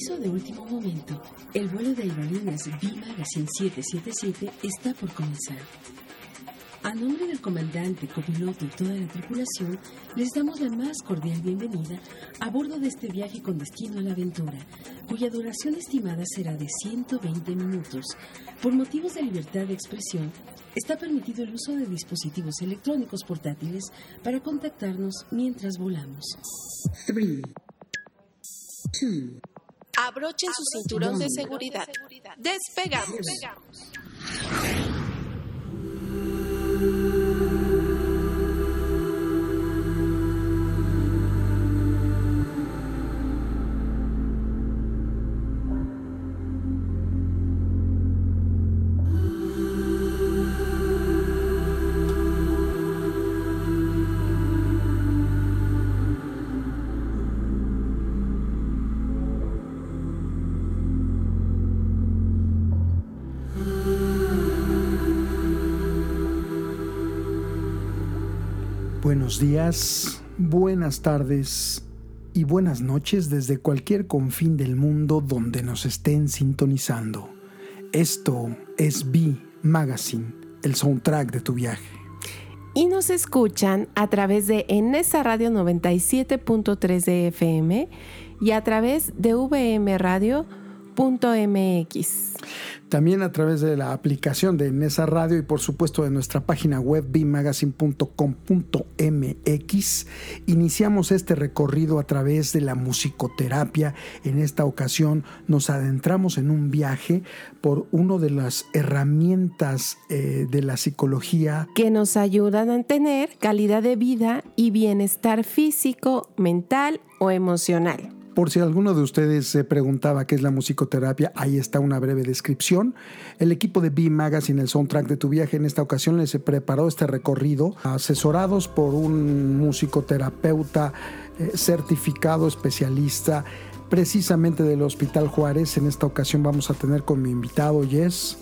Aviso de último momento. El vuelo de aerolíneas B Magazine 777 está por comenzar. A nombre del comandante, copiloto y toda la tripulación, les damos la más cordial bienvenida a bordo de este viaje con destino a la aventura, cuya duración estimada será de 120 minutos. Por motivos de libertad de expresión, está permitido el uso de dispositivos electrónicos portátiles para contactarnos mientras volamos. 3, 2, Abrochen su cinturón de seguridad. Despegamos. Buenos días, buenas tardes y buenas noches desde cualquier confín del mundo donde nos estén sintonizando. Esto es B Magazine, el soundtrack de tu viaje. Y nos escuchan a través de Enesa Radio 97.3 de FM y a través de También a través de la aplicación de Nesa Radio y por supuesto de nuestra página web bimagazine.com.mx. Iniciamos este recorrido a través de la musicoterapia. En esta ocasión nos adentramos en un viaje por una de las herramientas eh, de la psicología que nos ayudan a tener calidad de vida y bienestar físico, mental o emocional. Por si alguno de ustedes se preguntaba qué es la musicoterapia, ahí está una breve descripción. El equipo de B Magazine, el soundtrack de tu viaje, en esta ocasión les preparó este recorrido, asesorados por un musicoterapeuta eh, certificado especialista precisamente del Hospital Juárez. En esta ocasión vamos a tener con mi invitado, Yes.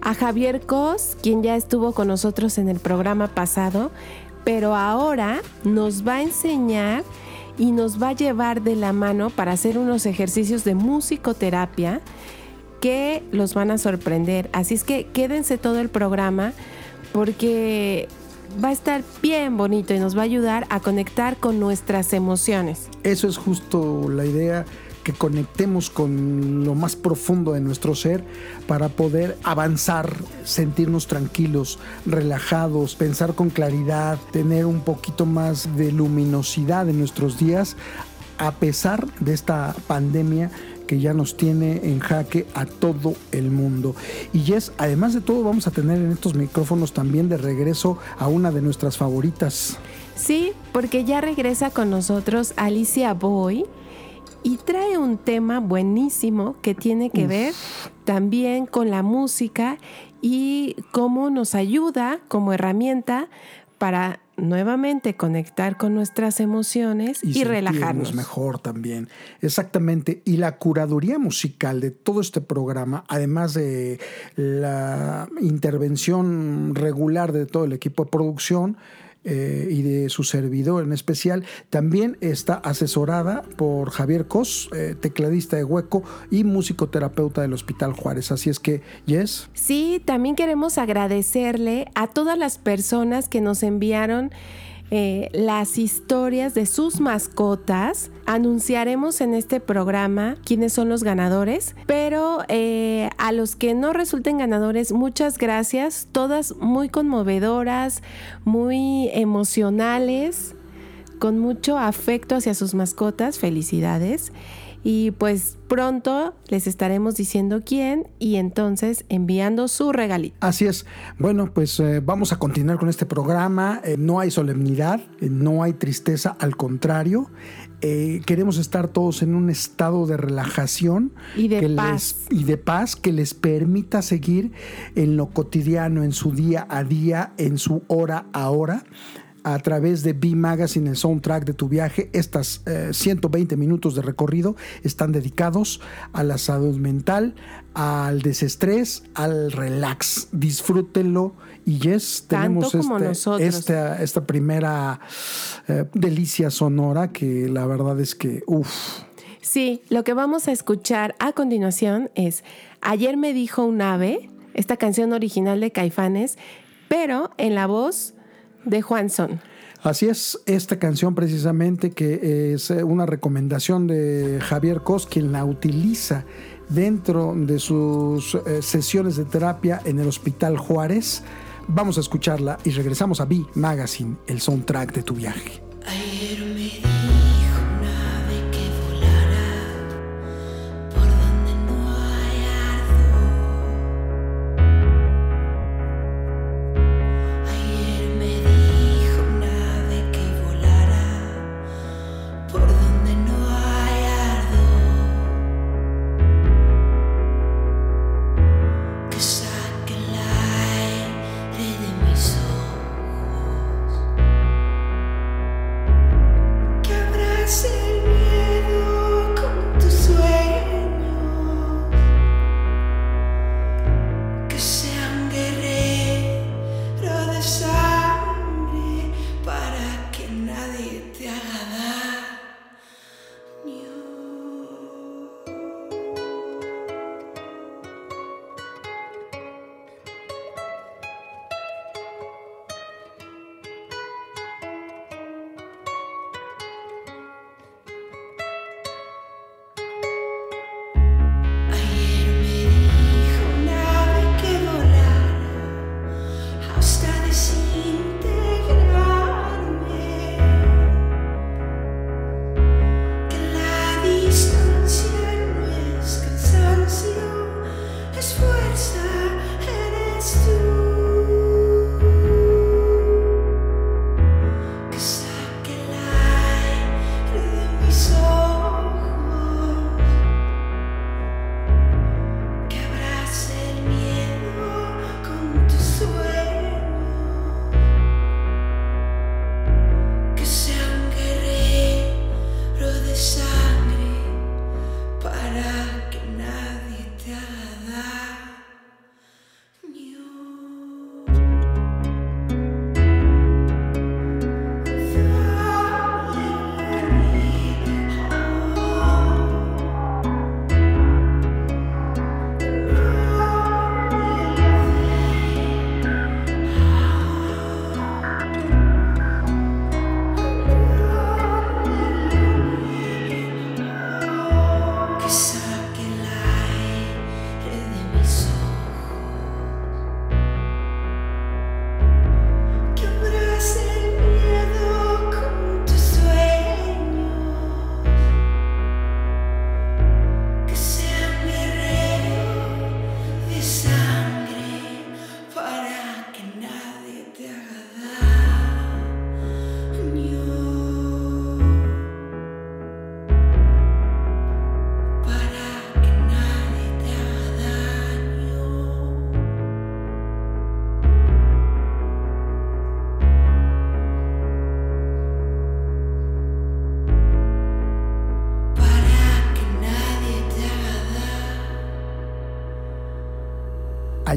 A Javier Cos, quien ya estuvo con nosotros en el programa pasado, pero ahora nos va a enseñar y nos va a llevar de la mano para hacer unos ejercicios de musicoterapia que los van a sorprender. Así es que quédense todo el programa porque va a estar bien bonito y nos va a ayudar a conectar con nuestras emociones. Eso es justo la idea que conectemos con lo más profundo de nuestro ser para poder avanzar, sentirnos tranquilos, relajados, pensar con claridad, tener un poquito más de luminosidad en nuestros días, a pesar de esta pandemia que ya nos tiene en jaque a todo el mundo. Y es, además de todo, vamos a tener en estos micrófonos también de regreso a una de nuestras favoritas. Sí, porque ya regresa con nosotros Alicia Boy y trae un tema buenísimo que tiene que ver también con la música y cómo nos ayuda como herramienta para nuevamente conectar con nuestras emociones y, relajarnos mejor también. Exactamente. Y la curaduría musical de todo este programa, además de la intervención regular de todo el equipo de producción, eh, y de su servidor en especial. También está asesorada por Javier Cos, eh, tecladista de Hueco y musicoterapeuta del Hospital Juárez. Así es que, Yes. Sí, también queremos agradecerle a todas las personas que nos enviaron eh, las historias de sus mascotas. Anunciaremos en este programa quiénes son los ganadores, pero eh, a los que no resulten ganadores, muchas gracias, todas muy conmovedoras, muy emocionales, con mucho afecto hacia sus mascotas, felicidades. Y pues pronto les estaremos diciendo quién y entonces enviando su regalito. Así es. Bueno, pues eh, vamos a continuar con este programa. Eh, no hay solemnidad, eh, no hay tristeza, al contrario. queremos estar todos en un estado de relajación y de paz. y de paz que les permita seguir en lo cotidiano, en su día a día, en su hora a hora a través de B Magazine, el soundtrack de tu viaje. Estas 120 eh, minutos de recorrido están dedicados a la salud mental, al desestrés, al relax. Disfrútenlo. Y yes, tenemos este, esta, esta, primera eh, delicia sonora que la verdad es que, uff. Sí, lo que vamos a escuchar a continuación es Ayer me dijo un ave, esta canción original de Caifanes, pero en la voz de Juan Son. Así es, esta canción precisamente que es una recomendación de Javier Cos, quien la utiliza dentro de sus eh, sesiones de terapia en el Hospital Juárez. Vamos a escucharla y regresamos a B Magazine, el soundtrack de tu viaje. Ayer me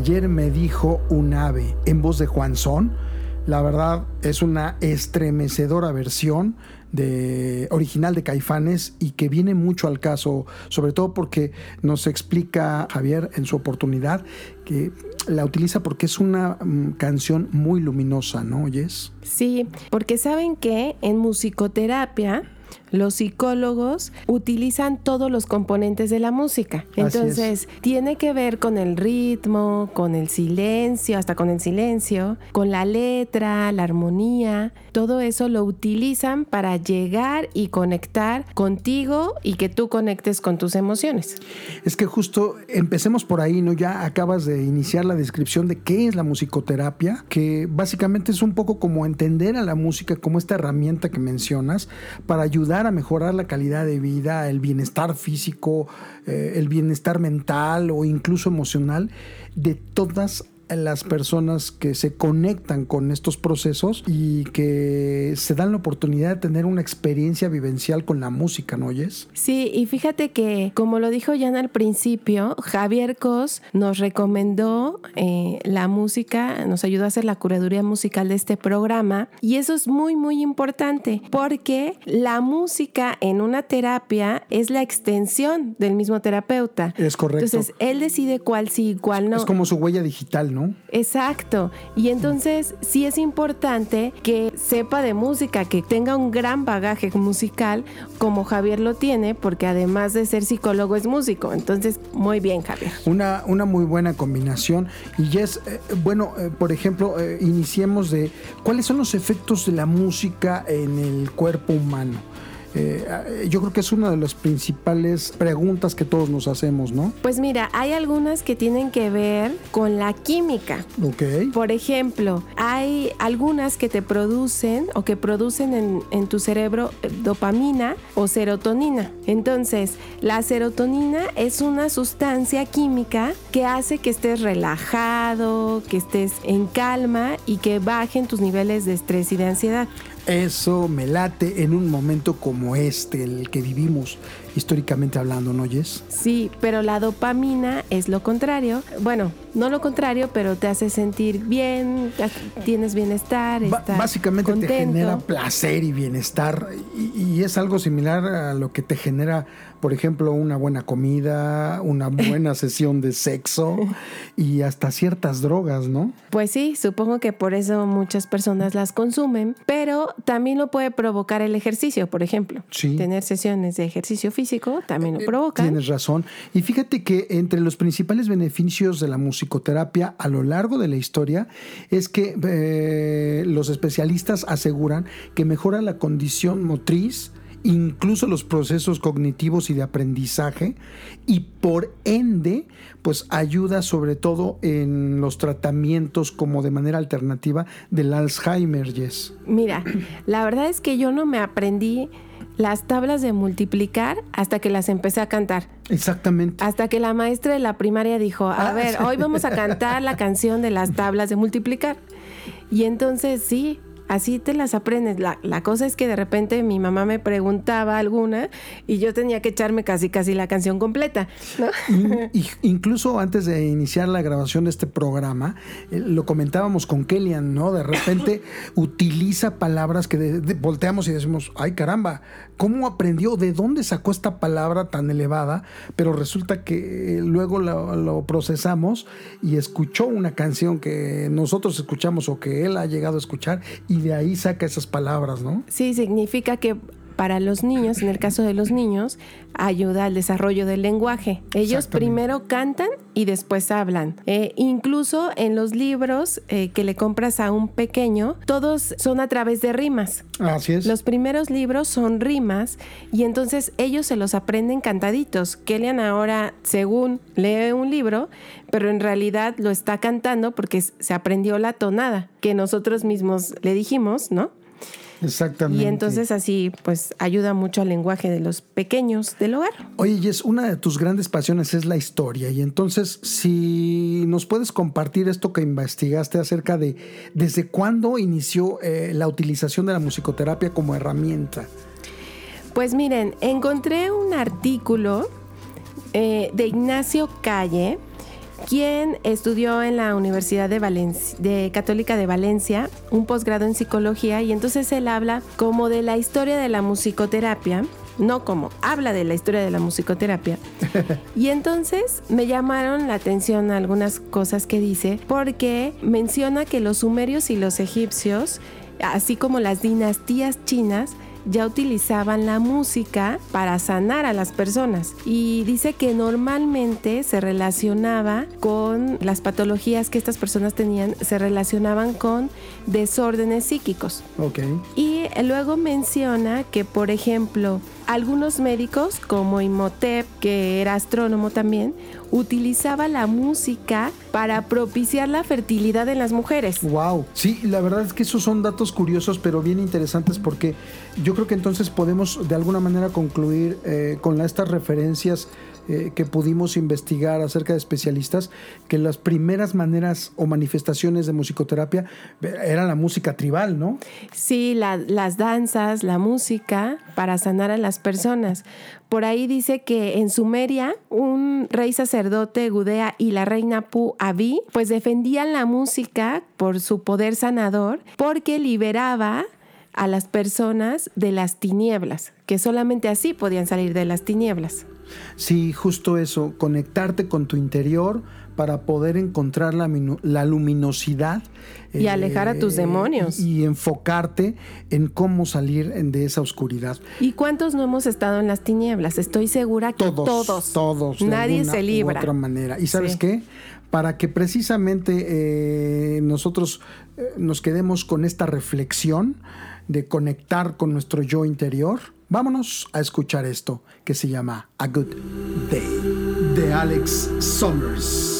dijo un ave en voz de Juan Son. La verdad es una estremecedora versión de original de Caifanes y que viene mucho al caso, sobre todo porque nos explica Javier en su oportunidad que la utiliza porque es una mm, canción muy luminosa, ¿no oyes? Sí, porque saben que en musicoterapia los psicólogos utilizan todos los componentes de la música. Entonces, tiene que ver con el ritmo, con el silencio, hasta con el silencio, con la letra, la armonía. Todo eso lo utilizan para llegar y conectar contigo y que tú conectes con tus emociones. Es que justo empecemos por ahí, ¿no? Ya acabas de iniciar la descripción de qué es la musicoterapia, que básicamente es un poco como entender a la música como esta herramienta que mencionas para ayudar a mejorar la calidad de vida, el bienestar físico, eh, el bienestar mental o incluso emocional de todas las personas que se conectan con estos procesos y que se dan la oportunidad de tener una experiencia vivencial con la música, ¿no oyes? Sí, y fíjate que, como lo dijo Jan al principio, Javier Cos nos recomendó eh, la música, nos ayudó a hacer la curaduría musical de este programa y eso es muy, muy importante porque la música en una terapia es la extensión del mismo terapeuta. Es correcto. Entonces, él decide cuál sí y cuál no. Es como su huella digital, ¿no? Exacto. Y entonces sí es importante que sepa de música, que tenga un gran bagaje musical como Javier lo tiene, porque además de ser psicólogo es músico. Entonces, muy bien, Javier. Una, una muy buena combinación. Y es, eh, bueno, eh, por ejemplo, eh, iniciemos de cuáles son los efectos de la música en el cuerpo humano. Eh, yo creo que es una de las principales preguntas que todos nos hacemos, ¿no? Pues mira, hay algunas que tienen que ver con la química. Ok. Por ejemplo, hay algunas que te producen o que producen en, en tu cerebro dopamina o serotonina. Entonces, la serotonina es una sustancia química que hace que estés relajado, que estés en calma y que bajen tus niveles de estrés y de ansiedad. Eso me late en un momento como este, el que vivimos históricamente hablando, ¿no oyes? Sí, pero la dopamina es lo contrario. Bueno, no lo contrario, pero te hace sentir bien, tienes bienestar. básicamente te genera placer y bienestar y, es algo similar a lo que te genera, por ejemplo, una buena comida, una buena sesión de sexo y hasta ciertas drogas, ¿no? Pues sí, supongo que por eso muchas personas las consumen, pero también lo puede provocar el ejercicio, por ejemplo. Sí. Tener sesiones de ejercicio físico también lo eh, provoca. Tienes razón. Y fíjate que entre los principales beneficios de la musicoterapia a lo largo de la historia es que eh, los especialistas aseguran que mejora la condición motriz, incluso los procesos cognitivos y de aprendizaje y por ende pues ayuda sobre todo en los tratamientos como de manera alternativa del Alzheimer, Yes. Mira, la verdad es que yo no me aprendí las tablas de multiplicar hasta que las empecé a cantar. Exactamente. Hasta que la maestra de la primaria dijo, a ah, ver, hoy vamos a cantar la canción de las tablas de multiplicar. Y entonces sí, así te las aprendes. La, cosa es que de repente mi mamá me preguntaba alguna y yo tenía que echarme casi casi la canción completa. incluso antes de iniciar la grabación de este programa, eh, lo comentábamos con Kellyan, ¿no? De repente utiliza palabras que volteamos y decimos, ay caramba, ¿cómo aprendió? ¿De dónde sacó esta palabra tan elevada? Pero resulta que luego lo, lo procesamos y escuchó una canción que nosotros escuchamos o que él ha llegado a escuchar y de ahí saca esas palabras, ¿no? Sí, significa que para los niños, en el caso de los niños, ayuda al desarrollo del lenguaje. Ellos primero cantan y después hablan. Eh, incluso en los libros eh, que le compras a un pequeño, todos son a través de rimas. Así es. Los primeros libros son rimas y entonces ellos se los aprenden cantaditos. Kellyan ahora, según lee un libro, pero en realidad lo está cantando porque se aprendió la tonada que nosotros mismos le dijimos, ¿no? Exactamente. Y entonces así pues ayuda mucho al lenguaje de los pequeños del hogar. Oye, Jess, una de tus grandes pasiones es la historia y entonces si nos puedes compartir esto que investigaste acerca de desde cuándo inició eh, la utilización de la musicoterapia como herramienta. Pues miren, encontré un artículo eh, de Ignacio Calle, quien estudió en la Universidad de, de Católica de Valencia un posgrado en psicología y entonces él habla como de la historia de la musicoterapia, no como, habla de la historia de la musicoterapia. y entonces me llamaron la atención algunas cosas que dice porque menciona que los sumerios y los egipcios, así como las dinastías chinas, ya utilizaban la música para sanar a las personas y dice que normalmente se relacionaba con las patologías que estas personas tenían, se relacionaban con desórdenes psíquicos. Y luego menciona que, por ejemplo, algunos médicos, como Imhotep, que era astrónomo también, utilizaba la música para propiciar la fertilidad en las mujeres. Wow, sí, la verdad es que esos son datos curiosos, pero bien interesantes porque yo creo que entonces podemos de alguna manera concluir eh, con estas referencias eh, que pudimos investigar acerca de especialistas, que las primeras maneras o manifestaciones de musicoterapia eh, era la música tribal, ¿no? Sí, las danzas, la música para sanar a las personas. Por ahí dice que en Sumeria un rey sacerdote Gudea y la reina Pu Abi pues defendían la música por su poder sanador porque liberaba a las personas de las tinieblas, que solamente así podían salir de las tinieblas. Sí, justo eso, conectarte con tu interior para poder encontrar la, luminosidad. Y alejar a tus eh, demonios. Y, enfocarte en cómo salir de esa oscuridad. ¿Y cuántos no hemos estado en las tinieblas? Estoy segura que todos. Todos. todos Nadie se libra. De otra manera. ¿Y sabes qué? Para que precisamente eh, nosotros eh, nos quedemos con esta reflexión, de conectar con nuestro yo interior, vámonos a escuchar esto que se llama A Good Day de Alex Summers.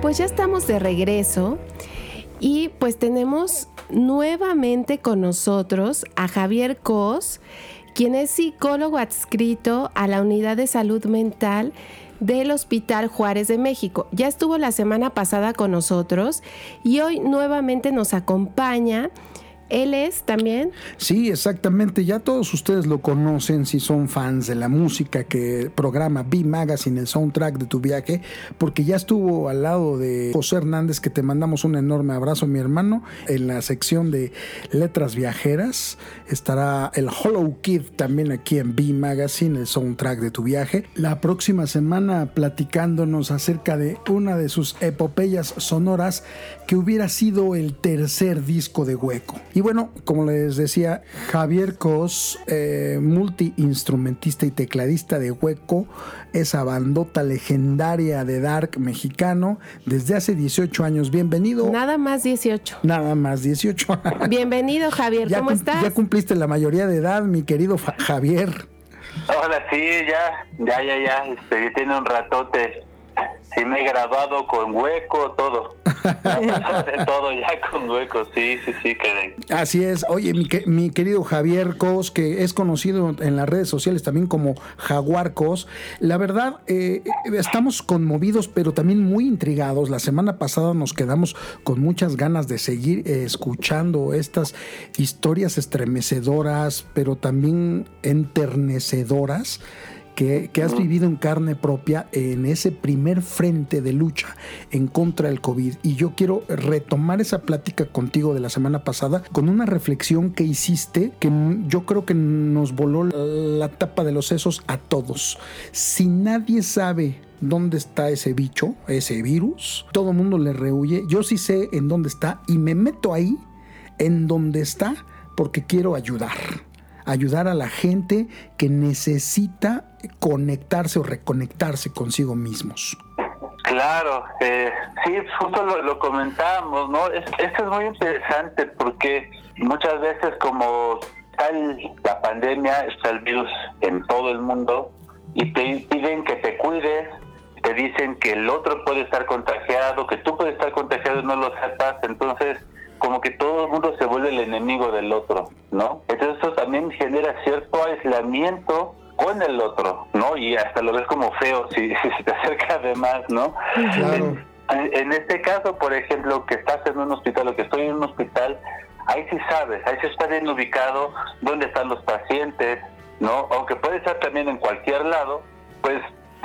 Pues ya estamos de regreso y pues tenemos nuevamente con nosotros a Javier Cos, quien es psicólogo adscrito a la Unidad de Salud Mental del Hospital Juárez de México. Ya estuvo la semana pasada con nosotros y hoy nuevamente nos acompaña él es también. Sí, exactamente. Ya todos ustedes lo conocen si son fans de la música que programa B Magazine, el soundtrack de tu viaje, porque ya estuvo al lado de José Hernández, que te mandamos un enorme abrazo, mi hermano, en la sección de letras viajeras. Estará el Hollow Kid también aquí en B Magazine, el soundtrack de tu viaje. La próxima semana platicándonos acerca de una de sus epopeyas sonoras que hubiera sido el tercer disco de Hueco. Bueno, como les decía, Javier Cos, eh, multiinstrumentista y tecladista de Hueco, esa bandota legendaria de Dark mexicano desde hace 18 años. Bienvenido. Nada más 18. Nada más 18. Bienvenido, Javier. ¿Cómo estás? Ya cumpliste la mayoría de edad, mi querido Javier. Hola, sí, ya, ya, ya, ya. Este, tiene un ratote. Sí, me he grabado con hueco, todo. todo ya con hueco, sí, sí, sí. Así es. Oye, mi, mi, querido Javier Cos, que es conocido en las redes sociales también como Jaguar Cos, la verdad, eh, estamos conmovidos, pero también muy intrigados. La semana pasada nos quedamos con muchas ganas de seguir escuchando estas historias estremecedoras, pero también enternecedoras que, has vivido en carne propia en ese primer frente de lucha en contra del COVID. Y yo quiero retomar esa plática contigo de la semana pasada con una reflexión que hiciste que yo creo que nos voló la tapa de los sesos a todos. Si nadie sabe dónde está ese bicho, ese virus, todo el mundo le rehuye. Yo sí sé en dónde está y me meto ahí, en donde está, porque quiero ayudar ayudar a la gente que necesita conectarse o reconectarse consigo mismos. Claro, eh, sí, justo lo, lo comentábamos, ¿no? esto es muy interesante porque muchas veces como está la pandemia, está el virus en todo el mundo y te piden que te cuides, te dicen que el otro puede estar contagiado, que tú puedes estar contagiado y no lo sepas, entonces como que todo el mundo se vuelve el enemigo del otro, ¿no? Entonces eso también genera cierto aislamiento con el otro, ¿no? Y hasta lo ves como feo si, si te acercas de más, ¿no? En, en, este caso, por ejemplo, que estás en un hospital o que estoy en un hospital, ahí sí sabes, ahí sí está bien ubicado dónde están los pacientes, ¿no? Aunque puede estar también en cualquier lado, pues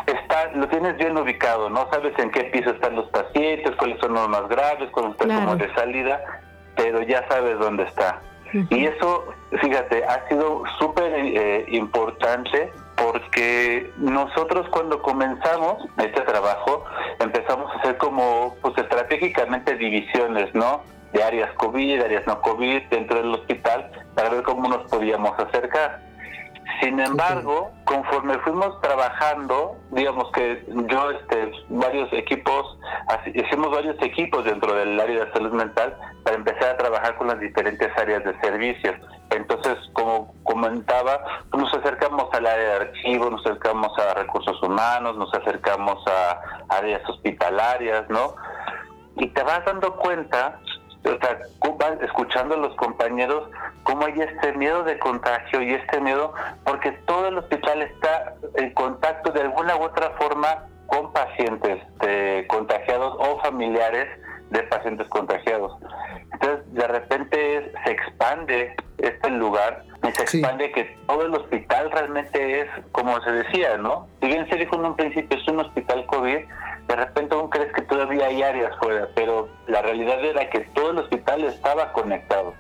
está, lo tienes bien ubicado, ¿no? Sabes en qué piso están los pacientes, cuáles son los más graves, cuáles están como de salida, pero ya sabes dónde está. Y eso, fíjate, ha sido súper eh, importante porque nosotros cuando comenzamos este trabajo empezamos a hacer como pues estratégicamente divisiones, ¿no? De áreas COVID, áreas no COVID dentro del hospital para ver cómo nos podíamos acercar. Sin embargo, conforme fuimos trabajando, digamos que yo, este, varios equipos, hicimos varios equipos dentro del área de salud mental para empezar a trabajar con las diferentes áreas de servicios. Entonces, como comentaba, nos acercamos al área de archivo, nos acercamos a recursos humanos, nos acercamos a áreas hospitalarias, ¿no? Y te vas dando cuenta o sea, escuchando a los compañeros cómo hay este miedo de contagio y este miedo porque todo el hospital está en contacto de alguna u otra forma con pacientes contagiados o familiares de pacientes contagiados. Entonces, de repente se expande este lugar y se expande que todo el hospital realmente es, como se decía, ¿no? Si bien se dijo en un principio es un hospital COVID, de repente aún crees que todavía hay áreas fuera, pero la realidad era que todo el hospital estaba conectado.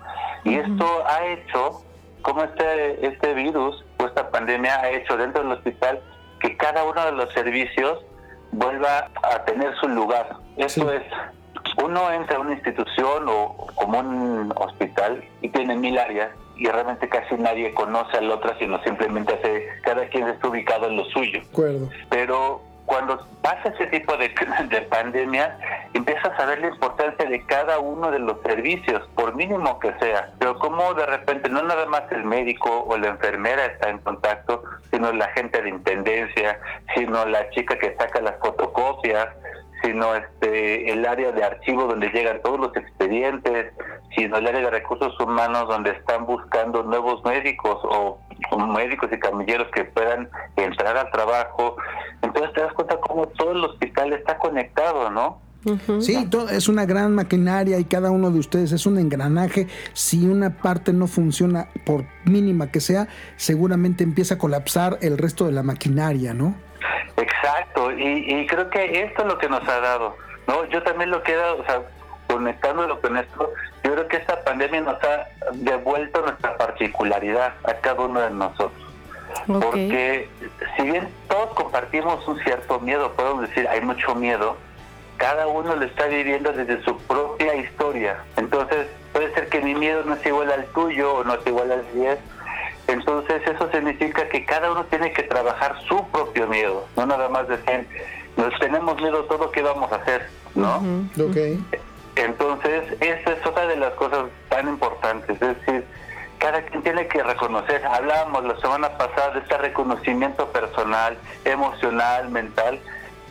Y esto ha hecho, como este, este virus o esta pandemia ha hecho dentro del hospital, que cada uno de los servicios vuelva a tener su lugar. Eso es, uno entra a una institución o como un hospital y tiene mil áreas y realmente casi nadie conoce al otro, sino simplemente hace, cada quien está ubicado en lo suyo. Pero cuando pasa ese tipo de, de, pandemia, empiezas a ver la importancia de cada uno de los servicios, por mínimo que sea. Pero como de repente no nada más el médico o la enfermera está en contacto, sino la gente de intendencia, sino la chica que saca las fotocopias, sino este el área de archivo donde llegan todos los expedientes, sino el área de recursos humanos donde están buscando nuevos médicos o, médicos y camilleros que puedan entrar al trabajo. Entonces te das cuenta cómo todo el hospital está conectado, ¿no? Sí, es una gran maquinaria y cada uno de ustedes es un engranaje. Si una parte no funciona, por mínima que sea, seguramente empieza a colapsar el resto de la maquinaria, ¿no? Exacto, y, creo que esto es lo que nos ha dado, ¿no? Yo también lo que o sea, conectándolo con esto, yo creo que esta pandemia nos ha devuelto nuestra particularidad a cada uno de nosotros. Porque si bien todos compartimos un cierto miedo, podemos decir, hay mucho miedo, cada uno lo está viviendo desde su propia historia. Entonces, puede ser que mi miedo no es igual al tuyo o no es igual al 10. Entonces, eso significa que cada uno tiene que trabajar su propio miedo, no nada más decir, nos tenemos miedo todo, ¿qué vamos a hacer? ¿No? Entonces, esa es otra de las cosas tan importantes, es decir, cada quien tiene que reconocer, hablábamos la semana pasada de este reconocimiento personal, emocional, mental,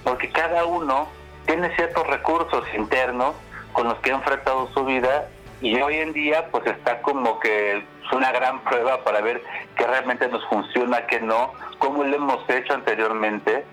porque cada uno tiene ciertos recursos internos con los que ha enfrentado su vida y hoy en día pues está como que es una gran prueba para ver qué realmente nos funciona, qué no, cómo lo hemos hecho anteriormente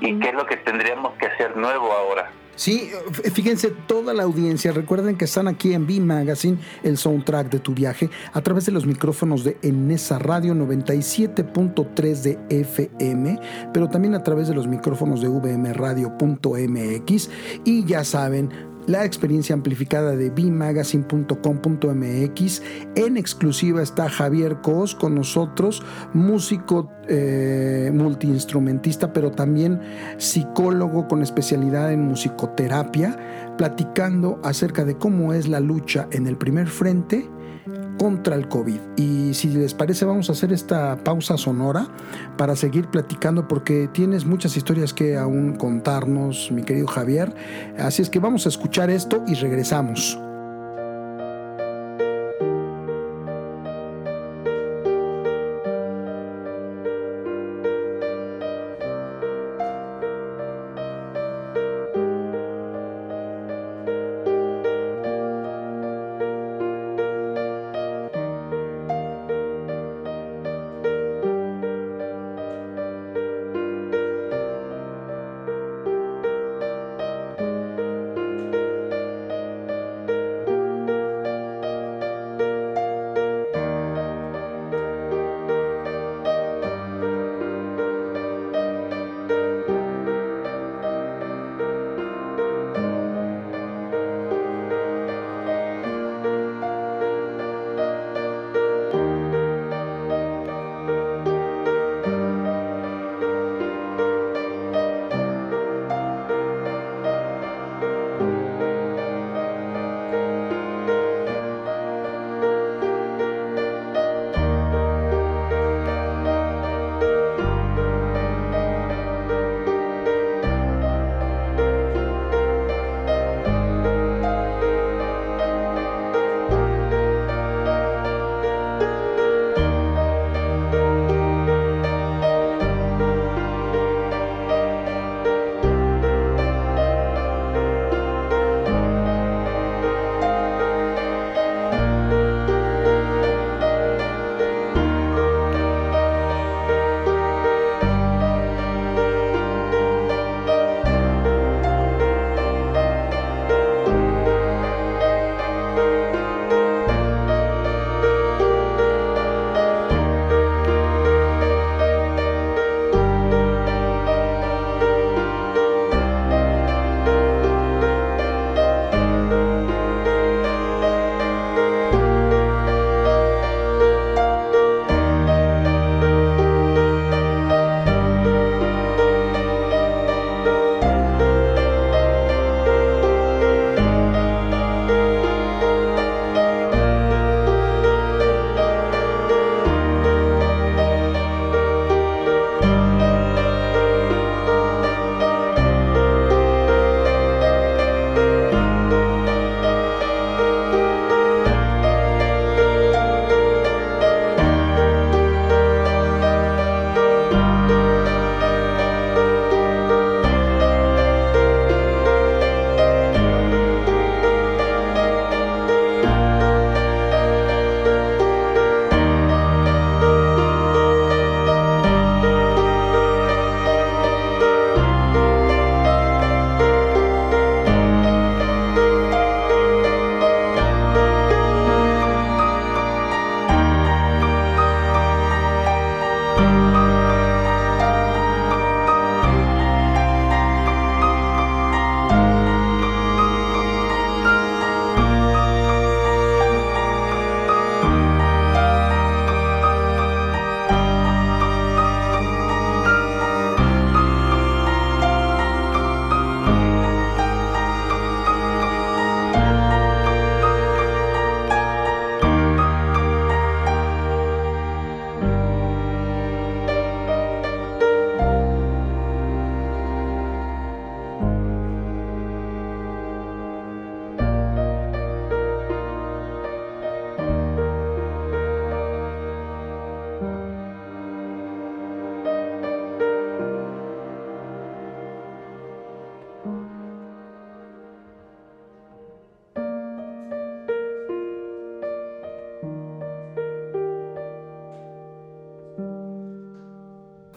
y qué es lo que tendríamos que hacer nuevo ahora. Sí, fíjense, toda la audiencia, recuerden que están aquí en B Magazine, el soundtrack de tu viaje, a través de los micrófonos de Enesa Radio 97.3 de FM, pero también a través de los micrófonos de vmradio.mx. Y ya saben, la experiencia amplificada de bmagazine.com.mx. En exclusiva está Javier Cos con nosotros, músico eh, multiinstrumentista, pero también psicólogo con especialidad en musicoterapia, platicando acerca de cómo es la lucha en el primer frente contra el COVID. Y si les parece, vamos a hacer esta pausa sonora para seguir platicando porque tienes muchas historias que aún contarnos, mi querido Javier. Así es que vamos a escuchar esto y regresamos.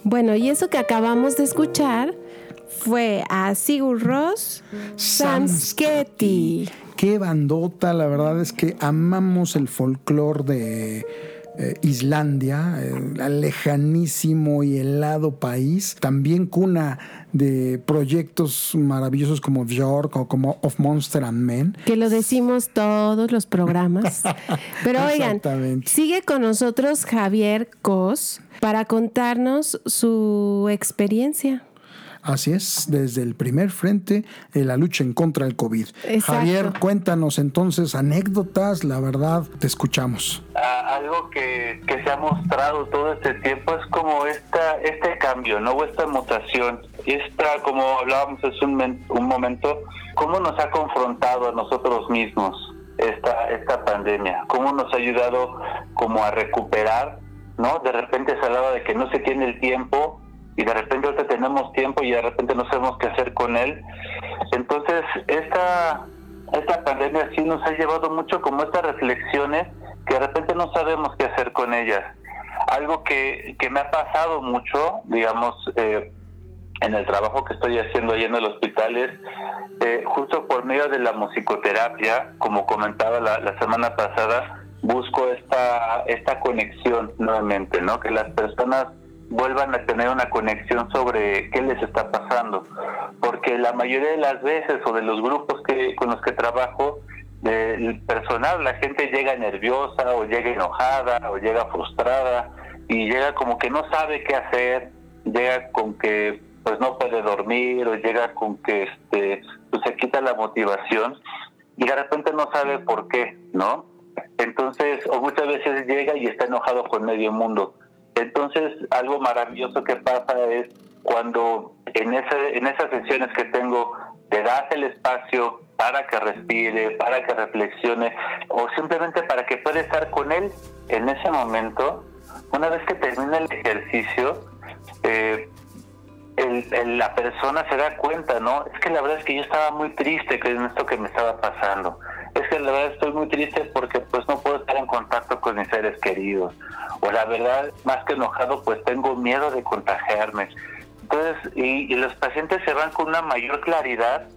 Bueno, y eso que acabamos de escuchar fue a Sigur Ross Samsketi. Qué bandota, la verdad es que amamos el folclore de eh, Islandia, el lejanísimo y helado país, también cuna de proyectos maravillosos como Björk o como Of Monster and Men. Que lo decimos todos los programas. Pero oigan, sigue con nosotros Javier Cos para contarnos su experiencia. Así es, desde el primer frente en la lucha en contra del COVID. Javier, cuéntanos entonces anécdotas, la verdad, te escuchamos. Ah, algo que, se ha mostrado todo este tiempo es como esta, este cambio, ¿no? esta mutación, esta, como hablábamos hace un, un momento, cómo nos ha confrontado a nosotros mismos esta, esta pandemia, cómo nos ha ayudado como a recuperar, ¿no? De repente se hablaba de que no se tiene el tiempo y de repente ahorita tenemos tiempo y de repente no sabemos qué hacer con él. Entonces, esta, esta pandemia sí nos ha llevado mucho como estas reflexiones que de repente no sabemos qué hacer con ellas. Algo que, que me ha pasado mucho, digamos, eh, en el trabajo que estoy haciendo ahí en el hospital es eh, justo por medio de la musicoterapia, como comentaba la, la semana pasada, busco esta, esta conexión nuevamente, ¿no? Que las personas vuelvan a tener una conexión sobre qué les está pasando. Porque la mayoría de las veces o de los grupos que con los que trabajo, el personal, la gente llega nerviosa o llega enojada o llega frustrada y llega como que no sabe qué hacer, llega con que pues no puede dormir o llega con que este pues se quita la motivación y de repente no sabe por qué, ¿no? Entonces, o muchas veces llega y está enojado con medio mundo. Entonces, algo maravilloso que pasa es cuando en, ese, en esas sesiones que tengo, te das el espacio para que respire, para que reflexione, o simplemente para que pueda estar con él en ese momento, una vez que termina el ejercicio, eh, la persona se da cuenta, ¿no? Es que la verdad es que yo estaba muy triste con esto que me estaba pasando. Es que la verdad estoy muy triste porque pues no puedo estar en contacto con mis seres queridos. O la verdad, más que enojado, pues tengo miedo de contagiarme. Entonces, y, los pacientes se van con una mayor claridad,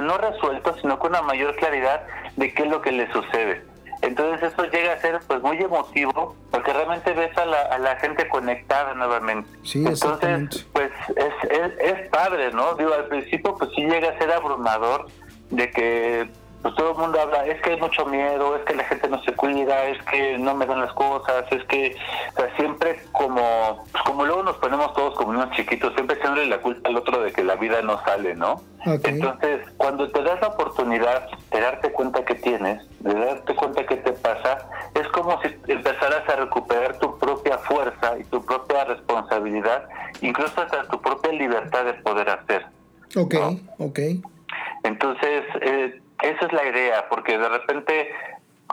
no resuelto, sino con una mayor claridad de qué es lo que les sucede. Entonces eso llega a ser pues muy emotivo porque realmente ves a la, a la gente conectada nuevamente. Sí, Entonces pues es, es, es, padre, ¿no? Digo, al principio pues sí llega a ser abrumador de que pues todo el mundo habla, es que hay mucho miedo, es que la gente no se cuida, es que no me dan las cosas, es que o sea, siempre como, pues como luego nos ponemos todos como unos chiquitos, siempre echándole la culpa al otro de que la vida no sale, ¿no? Entonces, cuando te das la oportunidad de darte cuenta que tienes, de darte cuenta que te pasa, es como si empezaras a recuperar tu propia fuerza y tu propia responsabilidad, incluso hasta tu propia libertad de poder hacer. Ok, ok. Entonces, eh, esa es la idea, porque de repente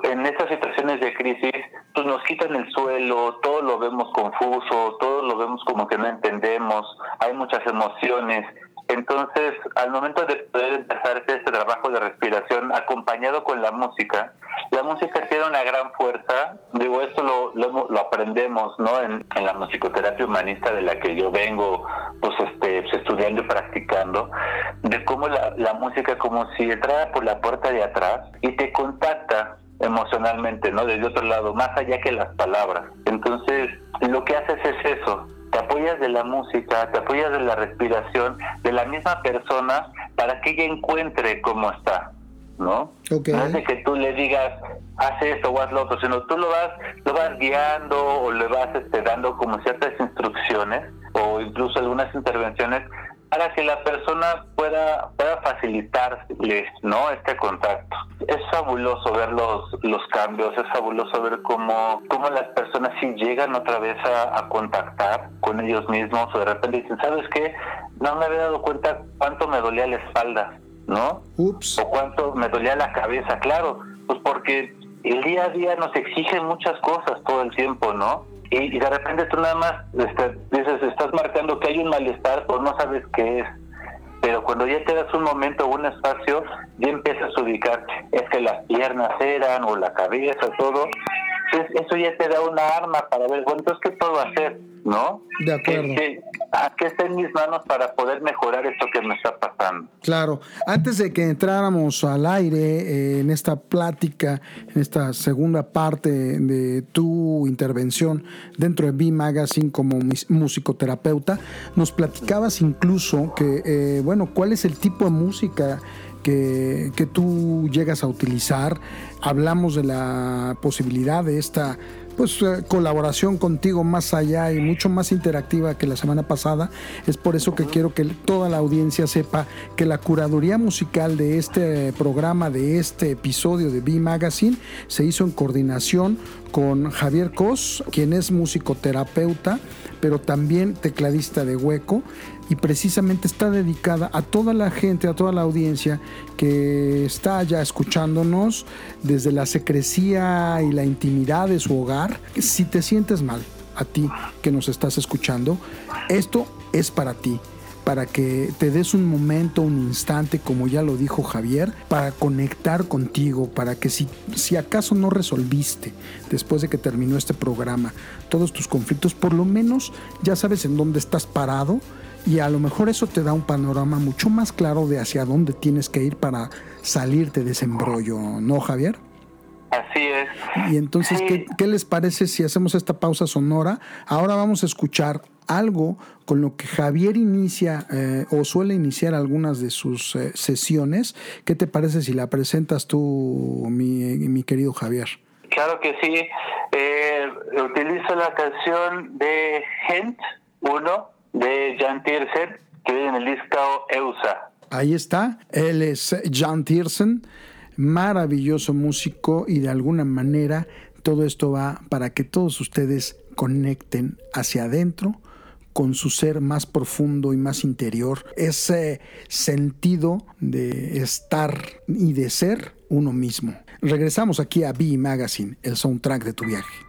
en estas situaciones de crisis, pues nos quitan el suelo, todo lo vemos confuso, todo lo vemos como que no entendemos, hay muchas emociones. Entonces, al momento de poder empezar este trabajo de respiración acompañado con la música, la música tiene una gran fuerza. Digo, esto lo, lo, aprendemos, ¿no? En, la musicoterapia humanista de la que yo vengo, pues, este, pues, estudiando y practicando, de cómo la, la música como si entrara por la puerta de atrás y te contacta emocionalmente, ¿no? Desde otro lado, más allá que las palabras. Entonces, lo que haces es eso, te apoyas de la música, te apoyas de la respiración de la misma persona para que ella encuentre cómo está, ¿no? No es de que tú le digas, haz esto o haz lo otro, sino tú lo vas, lo vas guiando o le vas este, dando como ciertas instrucciones o incluso algunas intervenciones para que la persona pueda, pueda facilitarle ¿no? este contacto. Es fabuloso ver los, los cambios, es fabuloso ver cómo, cómo las personas sí llegan otra vez a, contactar con ellos mismos o de repente dicen, ¿sabes qué? No me había dado cuenta cuánto me dolía la espalda, ¿no? Ups. O cuánto me dolía la cabeza, claro, pues porque el día a día nos exigen muchas cosas todo el tiempo, ¿no? Y, de repente tú nada más este, dices, estás marcando que hay un malestar, pero no sabes qué es. pero cuando ya te das un momento o un espacio, ya empiezas a ubicar, es que las piernas eran, o la cabeza, todo, eso ya te da una arma para ver, bueno, entonces, ¿qué puedo hacer? ¿No? De acuerdo. ¿Qué, está en mis manos para poder mejorar esto que me está pasando? Claro. Antes de que entráramos al aire eh, en esta plática, en esta segunda parte de tu intervención dentro de B Magazine como musicoterapeuta, nos platicabas incluso que, eh, bueno, ¿cuál es el tipo de música? Que, tú llegas a utilizar. Hablamos de la posibilidad de esta pues eh, colaboración contigo más allá y mucho más interactiva que la semana pasada. Es por eso que quiero que toda la audiencia sepa que la curaduría musical de este programa, de este episodio de B Magazine, se hizo en coordinación con Javier Cos, quien es musicoterapeuta, pero también tecladista de hueco y precisamente está dedicada a toda la gente, a toda la audiencia que está ya escuchándonos desde la secrecía y la intimidad de su hogar. Si te sientes mal, a ti que nos estás escuchando, esto es para ti para que te des un momento, un instante, como ya lo dijo Javier, para conectar contigo, para que si, si acaso no resolviste después de que terminó este programa todos tus conflictos, por lo menos ya sabes en dónde estás parado y a lo mejor eso te da un panorama mucho más claro de hacia dónde tienes que ir para salirte de ese embrollo, ¿no, Javier? Así es. Y entonces, ¿qué, les parece si hacemos esta pausa sonora? Ahora vamos a escuchar algo con lo que Javier inicia eh, o suele iniciar algunas de sus eh, sesiones. ¿Qué te parece si la presentas tú, mi, mi querido Javier? Claro que sí. Eh, utilizo la canción de Gent 1 de Jan Tiersen, que viene en el disco EUSA. Ahí está, él es Jan Tiersen, maravilloso músico y de alguna manera todo esto va para que todos ustedes conecten hacia adentro con su ser más profundo y más interior, ese sentido de estar y de ser uno mismo. Regresamos aquí a B Magazine, el soundtrack de tu viaje.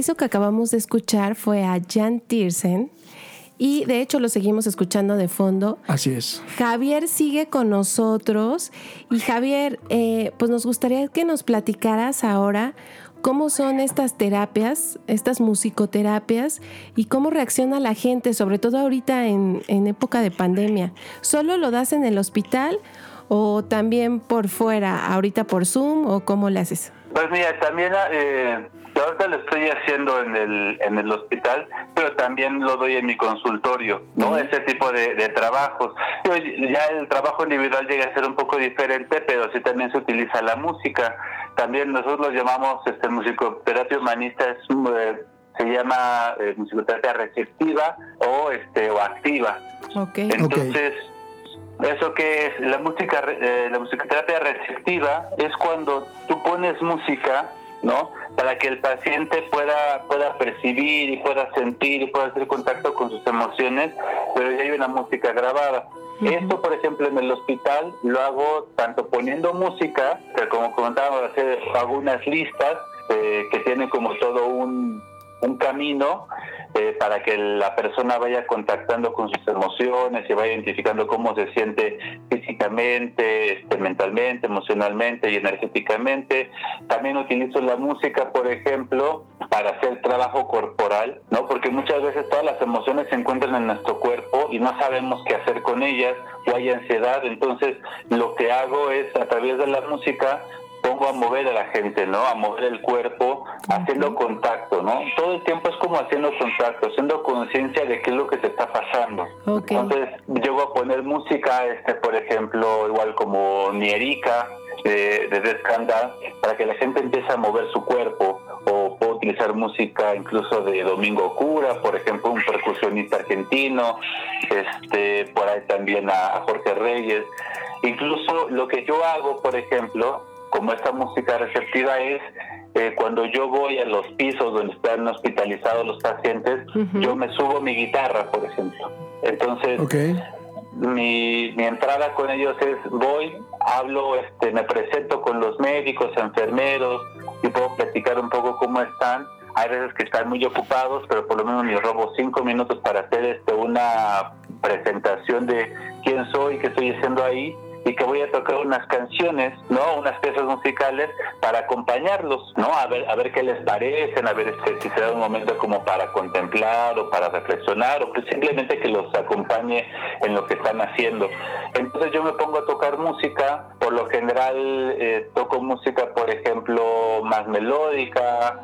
Eso que acabamos de escuchar fue a Jan Tiersen y de hecho lo seguimos escuchando de fondo. Así es. Javier sigue con nosotros y Javier, eh, pues nos gustaría que nos platicaras ahora cómo son estas terapias, estas musicoterapias y cómo reacciona la gente, sobre todo ahorita en, en época de pandemia. ¿Solo lo das en el hospital o también por fuera, ahorita por Zoom o cómo le haces? Pues mira, también eh, ahorita lo estoy haciendo en el, en el hospital, pero también lo doy en mi consultorio, ¿no? Ese tipo de, de trabajos. Ya el trabajo individual llega a ser un poco diferente, pero sí también se utiliza la música. También nosotros lo llamamos este, musicoterapia humanista, es, eh, se llama eh, musicoterapia receptiva o, este, o activa. Okay. Entonces... Eso que es la música, eh, la musicoterapia receptiva es cuando tú pones música, ¿no? Para que el paciente pueda pueda percibir y pueda sentir y pueda hacer contacto con sus emociones, pero ya hay una música grabada. Esto, por ejemplo, en el hospital lo hago tanto poniendo música, que como comentábamos, hago unas listas eh, que tienen como todo un, un camino eh, para que la persona vaya contactando con sus emociones y vaya identificando cómo se siente físicamente, este, mentalmente, emocionalmente y energéticamente. También utilizo la música, por ejemplo, para hacer trabajo corporal, ¿no? Porque muchas veces todas las emociones se encuentran en nuestro cuerpo y no sabemos qué hacer con ellas o hay ansiedad. Entonces, lo que hago es a través de la música pongo a mover a la gente, ¿no? A mover el cuerpo, haciendo contacto, ¿no? Todo el tiempo es como haciendo contacto, haciendo conciencia de qué es lo que se está pasando. Entonces, llego a poner música, este, por ejemplo, igual como Nierica, de, de para que la gente empiece a mover su cuerpo o puedo utilizar música incluso de Domingo Cura, por ejemplo, un percusionista argentino, este, por ahí también a Jorge Reyes. Incluso lo que yo hago, por ejemplo, como esta música receptiva es eh, cuando yo voy a los pisos donde están hospitalizados los pacientes, yo me subo mi guitarra, por ejemplo. Entonces, mi, mi entrada con ellos es voy, hablo, este, me presento con los médicos, enfermeros y puedo platicar un poco cómo están. Hay veces que están muy ocupados, pero por lo menos me robo cinco minutos para hacer este, una presentación de quién soy, qué estoy haciendo ahí y que voy a tocar unas canciones, ¿no? Unas piezas musicales para acompañarlos, ¿no? A ver, a ver qué les parecen, a ver este, si se da un momento como para contemplar o para reflexionar o simplemente que los acompañe en lo que están haciendo. Entonces yo me pongo a tocar música, por lo general eh, toco música, por ejemplo, más melódica,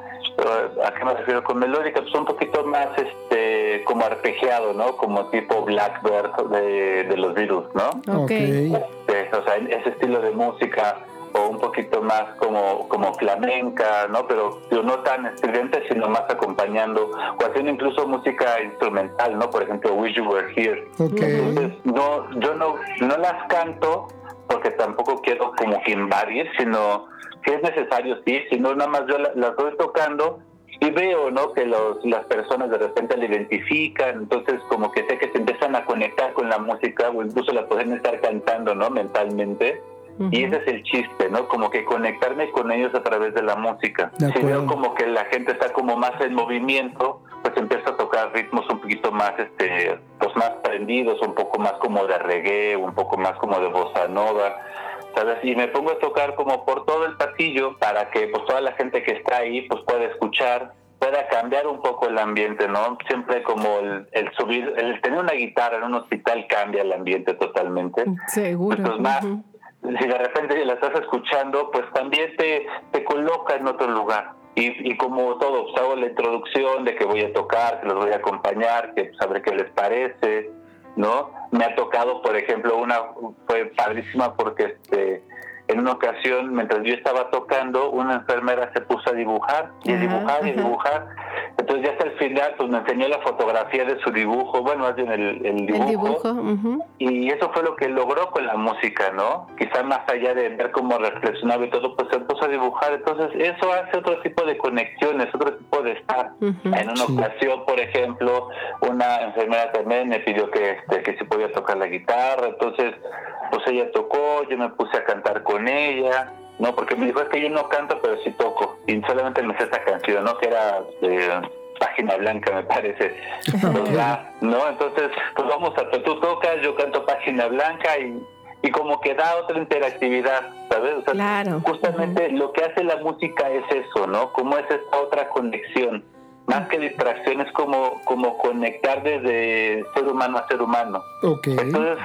¿A qué me refiero con melódica? Pues un poquito más este como arpegiado, ¿no? Como tipo Blackbird de, de los Beatles, ¿no? Ok. Este, o sea, ese estilo de música o un poquito más como, como flamenca, ¿no? Pero no tan estridente, sino más acompañando, o haciendo incluso música instrumental, ¿no? Por ejemplo, Wish You Were Here. Entonces, no, yo no, no las canto porque tampoco quiero como que invadir, sino que es necesario, sí, si no nada más yo las la estoy tocando y veo, ¿no? Que los, las personas de repente la identifican, entonces como que sé que se empiezan a conectar con la música o incluso la pueden estar cantando, ¿no? Mentalmente. Y ese es el chiste, ¿no? Como que conectarme con ellos a través de la música. si veo como que la gente está como más en movimiento, pues empiezo a tocar ritmos un poquito más, este, pues más prendidos, un poco más como de reggae, un poco más como de bossa nova y me pongo a tocar como por todo el pasillo para que pues toda la gente que está ahí pues pueda escuchar, pueda cambiar un poco el ambiente, ¿no? Siempre como el, subir, el tener una guitarra en un hospital cambia el ambiente totalmente. Seguro. Pues, más, si de repente la estás escuchando, pues también te, te coloca en otro lugar. Y, y como todo, pues hago la introducción de que voy a tocar, que los voy a acompañar, que saber qué les parece, ¿no? Me ha tocado, por ejemplo, una fue padrísima porque este en una ocasión, mientras yo estaba tocando, una enfermera se puso a dibujar y a dibujar y dibujar. Entonces ya hasta el final, pues me enseñó la fotografía de su dibujo, bueno, más bien el, el dibujo. Y eso fue lo que logró con la música, ¿no? Quizá más allá de ver cómo reflexionaba y todo, pues se puso a dibujar. Entonces eso hace otro tipo de conexiones, otro tipo de estar. En una ocasión, por ejemplo, una enfermera también me pidió que, este, que se podía tocar la guitarra. Entonces, pues ella tocó, yo me puse a cantar con ella, ¿no? Porque me dijo, es que yo no canto, pero sí toco. Y solamente me sé esta canción, ¿no? Que era de página blanca, me parece. ¿no? Entonces, pues vamos a, tú tocas, yo canto página blanca y, y como que da otra interactividad, ¿sabes? claro. Justamente lo que hace la música es eso, ¿no? Como es esta otra conexión. Más que distracción, es como, como conectar desde ser humano a ser humano. Okay. Entonces,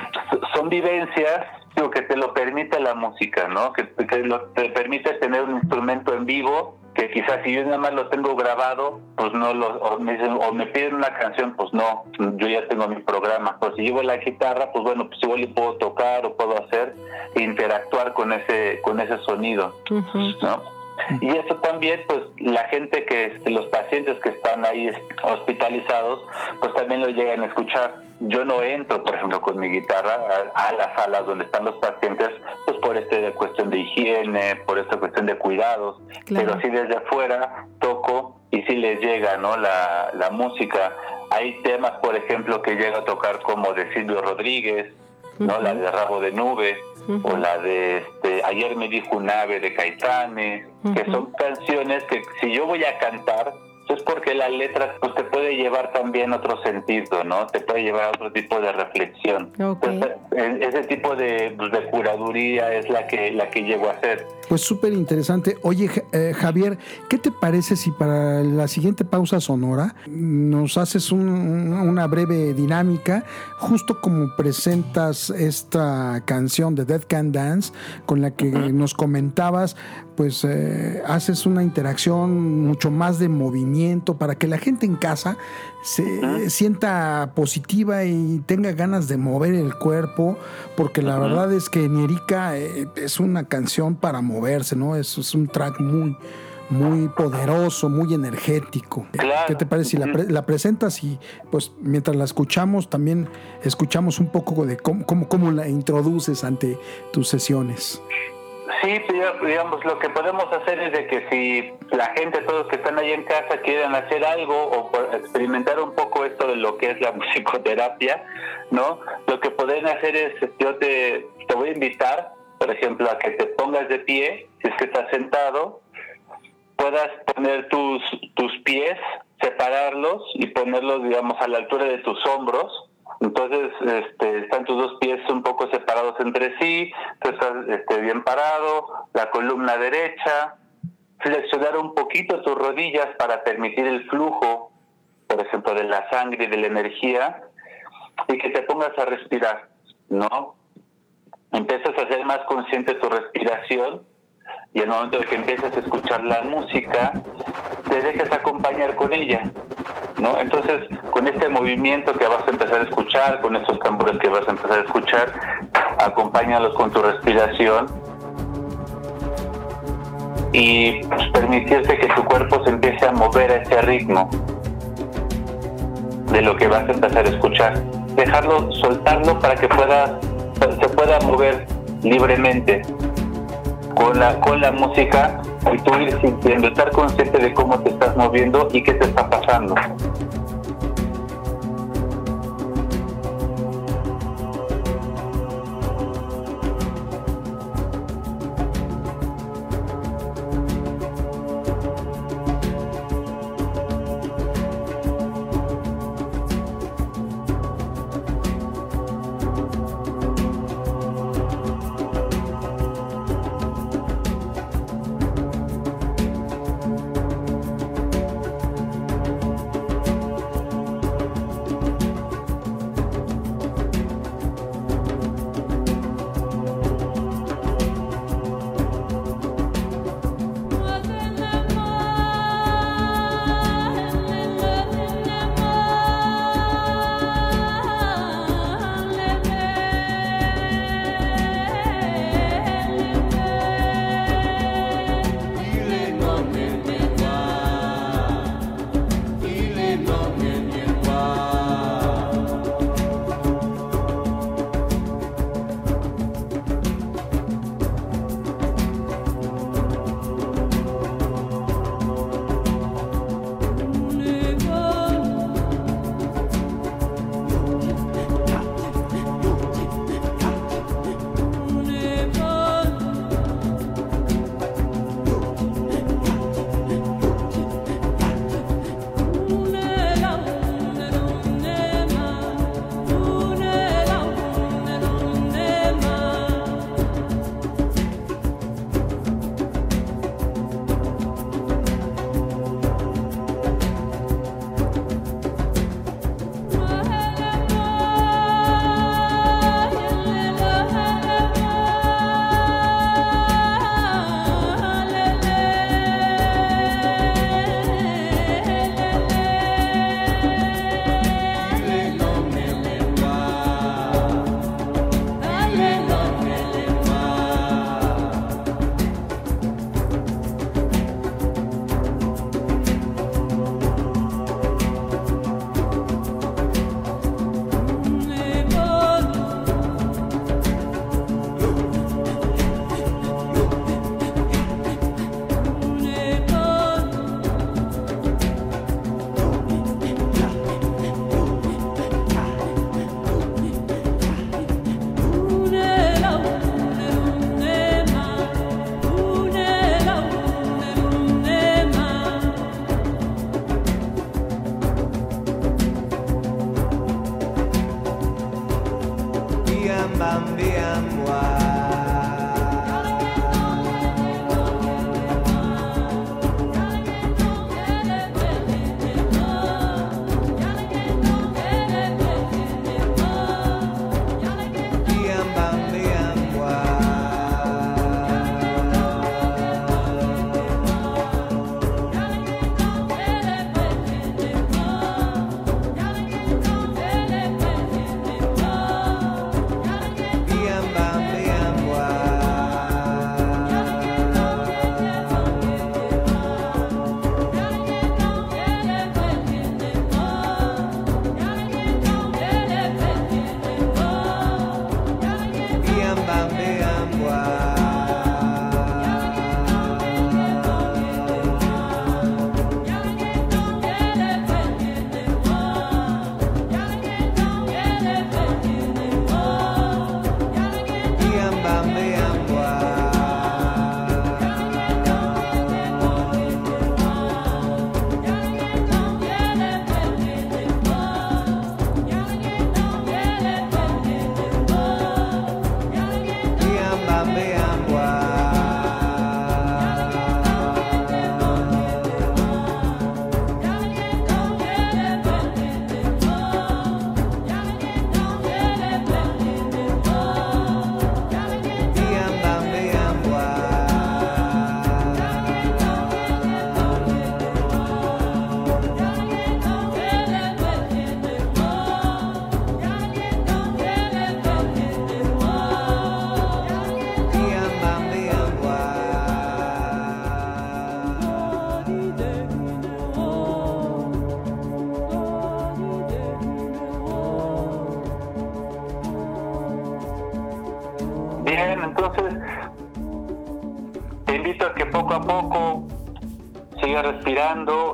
son vivencias que te lo permite la música, ¿no? Que, que te permite tener un instrumento en vivo que quizás si yo nada más lo tengo grabado, pues no lo, o me, o me piden una canción, pues no, yo ya tengo mi programa. Pues si llevo la guitarra, pues bueno, pues igual puedo tocar o puedo hacer interactuar con ese, con ese sonido, ¿no? Y eso también, pues la gente que, los pacientes que están ahí hospitalizados, pues también lo llegan a escuchar. Yo no entro, por ejemplo, con mi guitarra a, las salas donde están los pacientes, pues por esta cuestión de higiene, por esta cuestión de cuidados, pero sí desde afuera toco y sí les llega, ¿no? La, la música. Hay temas, por ejemplo, que llega a tocar como de Silvio Rodríguez, ¿no? La de Rabo de Nube, o la de este, Ayer me dijo un ave de Caetane, que son canciones que si yo voy a cantar, porque la letra pues, te puede llevar también otro sentido, ¿no? Te puede llevar a otro tipo de reflexión. E, ese tipo de, pues, de, curaduría es la que, la que llego a hacer. Pues súper interesante. Oye, eh, Javier, ¿qué te parece si para la siguiente pausa sonora nos haces una breve dinámica, justo como presentas esta canción de Dead Can Dance, con la que nos comentabas, pues eh, haces una interacción mucho más de movimiento para que la gente en casa se sienta positiva y tenga ganas de mover el cuerpo, porque la verdad es que Nierica eh, es una canción para moverse, ¿no? Es, es un track muy, muy poderoso, muy energético. ¿Qué te parece si la, la, presentas y pues mientras la escuchamos también escuchamos un poco de cómo, cómo, cómo la introduces ante tus sesiones? Sí, digamos, lo que podemos hacer es de que si la gente, todos que están ahí en casa, quieren hacer algo o experimentar un poco esto de lo que es la musicoterapia, ¿no? Lo que pueden hacer es, yo te, te voy a invitar, por ejemplo, a que te pongas de pie, si es que estás sentado, puedas poner tus, tus pies, separarlos y ponerlos, digamos, a la altura de tus hombros, entonces, este, están tus dos pies un poco separados entre sí, tú estás este, bien parado, la columna derecha, flexionar un poquito tus rodillas para permitir el flujo, por ejemplo, de la sangre y de la energía, y que te pongas a respirar, ¿no? Empiezas a ser más consciente de tu respiración y el momento de que empiezas a escuchar la música, te dejas acompañar con ella, ¿no? Entonces, con este movimiento que vas a empezar a escuchar, con estos tambores que vas a empezar a escuchar, acompáñalos con tu respiración y pues, permitirte que tu cuerpo se empiece a mover a ese ritmo de lo que vas a empezar a escuchar. Dejarlo, soltarlo para que pueda, se pueda mover libremente con la, con la música y tú ir sintiendo, estar consciente de cómo te estás moviendo y qué te está pasando.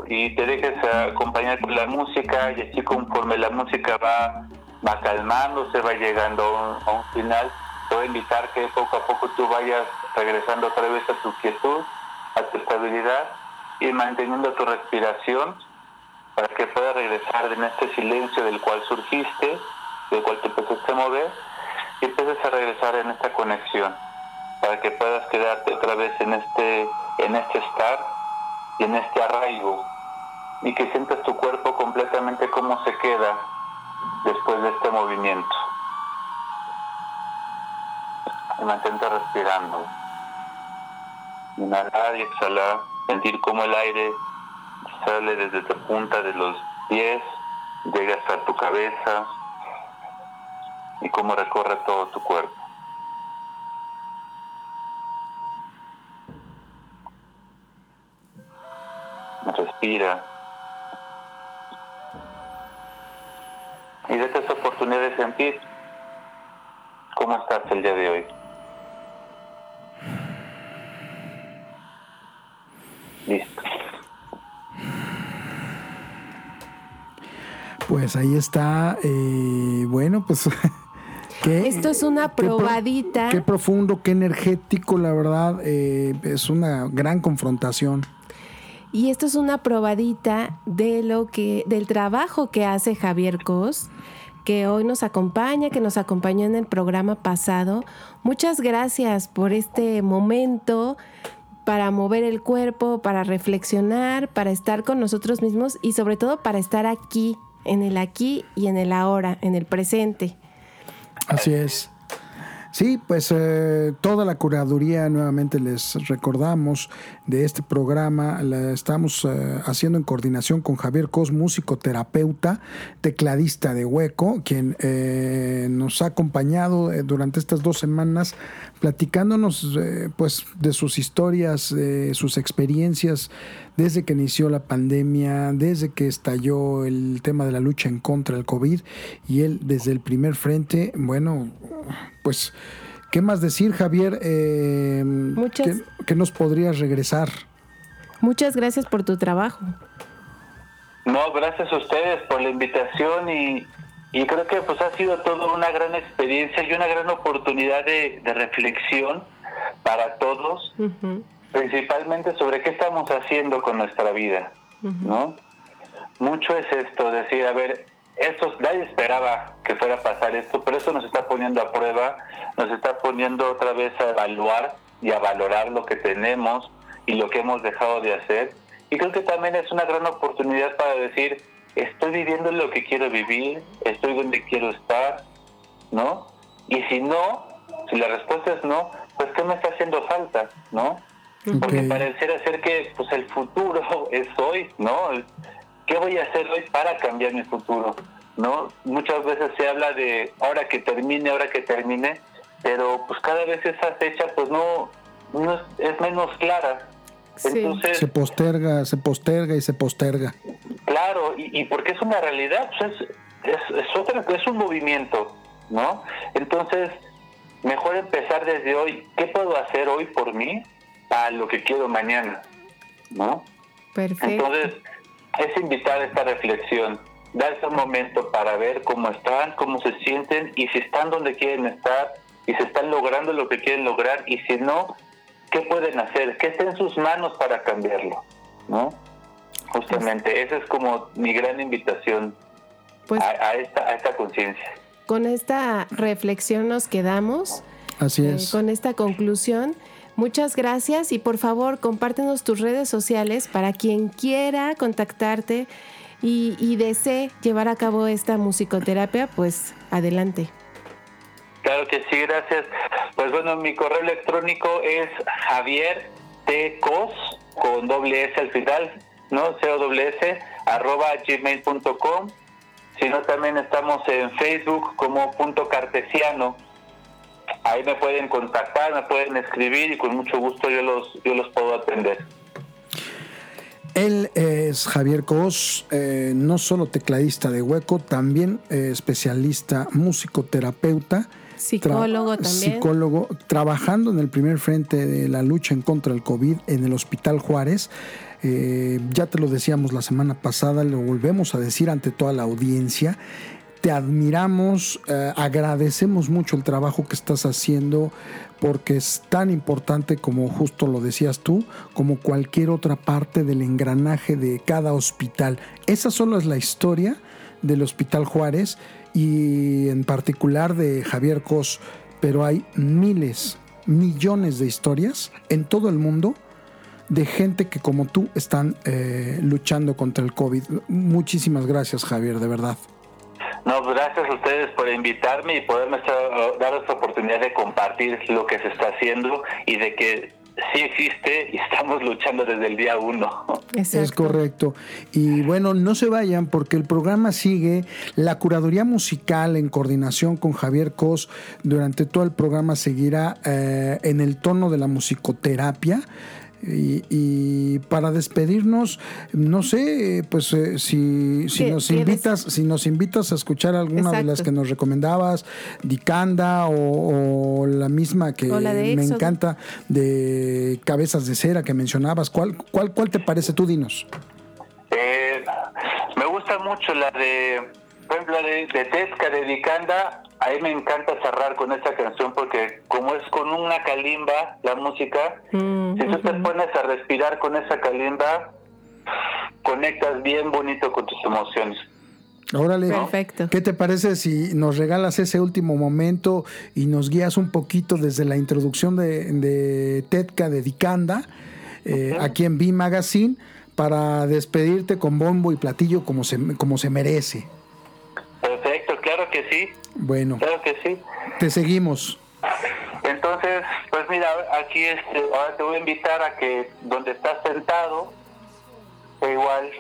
Y te dejes acompañar por la música y así conforme la música va, va calmándose, va llegando a un, final, te voy a invitar que poco a poco tú vayas regresando otra vez a tu quietud, a tu estabilidad y manteniendo tu respiración para que puedas regresar en este silencio del cual surgiste, del cual te empezaste a mover y empieces a regresar en esta conexión para que puedas quedarte otra vez en este en este estar y en este arraigo y que sientas tu cuerpo completamente cómo se queda después de este movimiento. Y mantente respirando. Inhalar y exhalar, sentir cómo el aire sale desde tu punta de los pies, llega hasta tu cabeza y cómo recorre todo tu cuerpo. respira. Y date esa oportunidad de sentir cómo estás el día de hoy. Listo. Pues ahí está, eh, bueno, pues Esto es una probadita. Qué, profundo, qué energético, la verdad, eh, es una gran confrontación. Y esto es una probadita de lo que, del trabajo que hace Javier Cos, que hoy nos acompaña, que nos acompañó en el programa pasado. Muchas gracias por este momento para mover el cuerpo, para reflexionar, para estar con nosotros mismos y sobre todo para estar aquí, en el aquí y en el ahora, en el presente. Así es. Sí, pues eh, toda la curaduría, nuevamente les recordamos, de este programa la estamos eh, haciendo en coordinación con Javier Cos, músico terapeuta, tecladista de Hueco, quien eh, nos ha acompañado durante estas dos semanas platicándonos pues de sus historias, de sus experiencias desde que inició la pandemia, desde que estalló el tema de la lucha en contra del COVID y él desde el primer frente, bueno, pues, ¿qué más decir, Javier? Eh, Muchas... ¿qué, nos podrías regresar? Muchas gracias por tu trabajo. No, gracias a ustedes por la invitación y, creo que pues ha sido toda una gran experiencia y una gran oportunidad de, reflexión para todos, principalmente sobre qué estamos haciendo con nuestra vida, ¿no? Mucho es esto, decir, a ver, esto, nadie esperaba que fuera a pasar esto, pero eso nos está poniendo a prueba, nos está poniendo otra vez a evaluar y a valorar lo que tenemos y lo que hemos dejado de hacer. Y creo que también es una gran oportunidad para decir, estoy viviendo lo que quiero vivir, estoy donde quiero estar, ¿no? Y si no, si la respuesta es no, pues ¿qué me está haciendo falta, no? Porque pareciera ser que pues el futuro es hoy, ¿no? ¿Qué voy a hacer hoy para cambiar mi futuro? ¿No? Muchas veces se habla de ahora que termine, ahora que termine, pero pues cada vez esa fecha pues no, es, menos clara. Entonces, se posterga, se posterga y se posterga. Claro, y, porque es una realidad, pues es, es, es un movimiento, ¿no? Entonces, mejor empezar desde hoy, ¿qué puedo hacer hoy por mí a lo que quiero mañana? ¿No? Perfecto. Entonces, es invitar a esta reflexión, darse un momento para ver cómo están, cómo se sienten y si están donde quieren estar y si están logrando lo que quieren lograr y si no, ¿qué pueden hacer? ¿Qué está en sus manos para cambiarlo? ¿No? Justamente, esa es como mi gran invitación pues, a, esta, a esta conciencia. Con esta reflexión nos quedamos. Así eh, es. con esta conclusión. Muchas gracias y por favor compártenos tus redes sociales para quien quiera contactarte y, desee llevar a cabo esta musicoterapia, pues adelante. Claro que sí, gracias. Pues bueno, mi correo electrónico es Javier T. Cos, con doble S al final, ¿no? C O S, arroba gmail.com. Si no, también estamos en Facebook como punto cartesiano ahí me pueden contactar, me pueden escribir y con mucho gusto yo los, yo los puedo atender. Él es Javier Cos, eh, no solo tecladista de hueco, también eh, especialista musicoterapeuta. Psicólogo también. Psicólogo, trabajando en el primer frente de la lucha en contra del COVID en el Hospital Juárez. Eh, ya te lo decíamos la semana pasada, lo volvemos a decir ante toda la audiencia te admiramos, eh, agradecemos mucho el trabajo que estás haciendo porque es tan importante como justo lo decías tú, como cualquier otra parte del engranaje de cada hospital. Esa solo es la historia del Hospital Juárez y en particular de Javier Cos, pero hay miles, millones de historias en todo el mundo de gente que como tú están eh, luchando contra el COVID. Muchísimas gracias Javier, de verdad. No, gracias a ustedes por invitarme y poderme dar esta oportunidad de compartir lo que se está haciendo y de que sí existe y estamos luchando desde el día uno. Es correcto. Y bueno, no se vayan porque el programa sigue. La curaduría musical en coordinación con Javier Cos durante todo el programa seguirá eh, en el tono de la musicoterapia. Y, para despedirnos, no sé, pues eh, si, si nos invitas, si nos invitas a escuchar alguna de las que nos recomendabas, Dicanda o, la misma que me encanta de Cabezas de Cera que mencionabas, ¿cuál, cuál, cuál te parece? Tú dinos. Eh, me gusta mucho la de, por ejemplo, de, de Tesca de Dicanda a mí me encanta cerrar con esta canción porque como es con una calimba la música, mm, si tú te pones a respirar con esa calimba, conectas bien bonito con tus emociones. Órale, Perfecto. ¿qué te parece si nos regalas ese último momento y nos guías un poquito desde la introducción de, de Tetka de Dicanda eh, aquí en B Magazine para despedirte con bombo y platillo como se, como se merece? Que sí. Bueno. Claro que sí. Te seguimos. Entonces, pues mira, aquí este, ahora te voy a invitar a que donde estás sentado, igual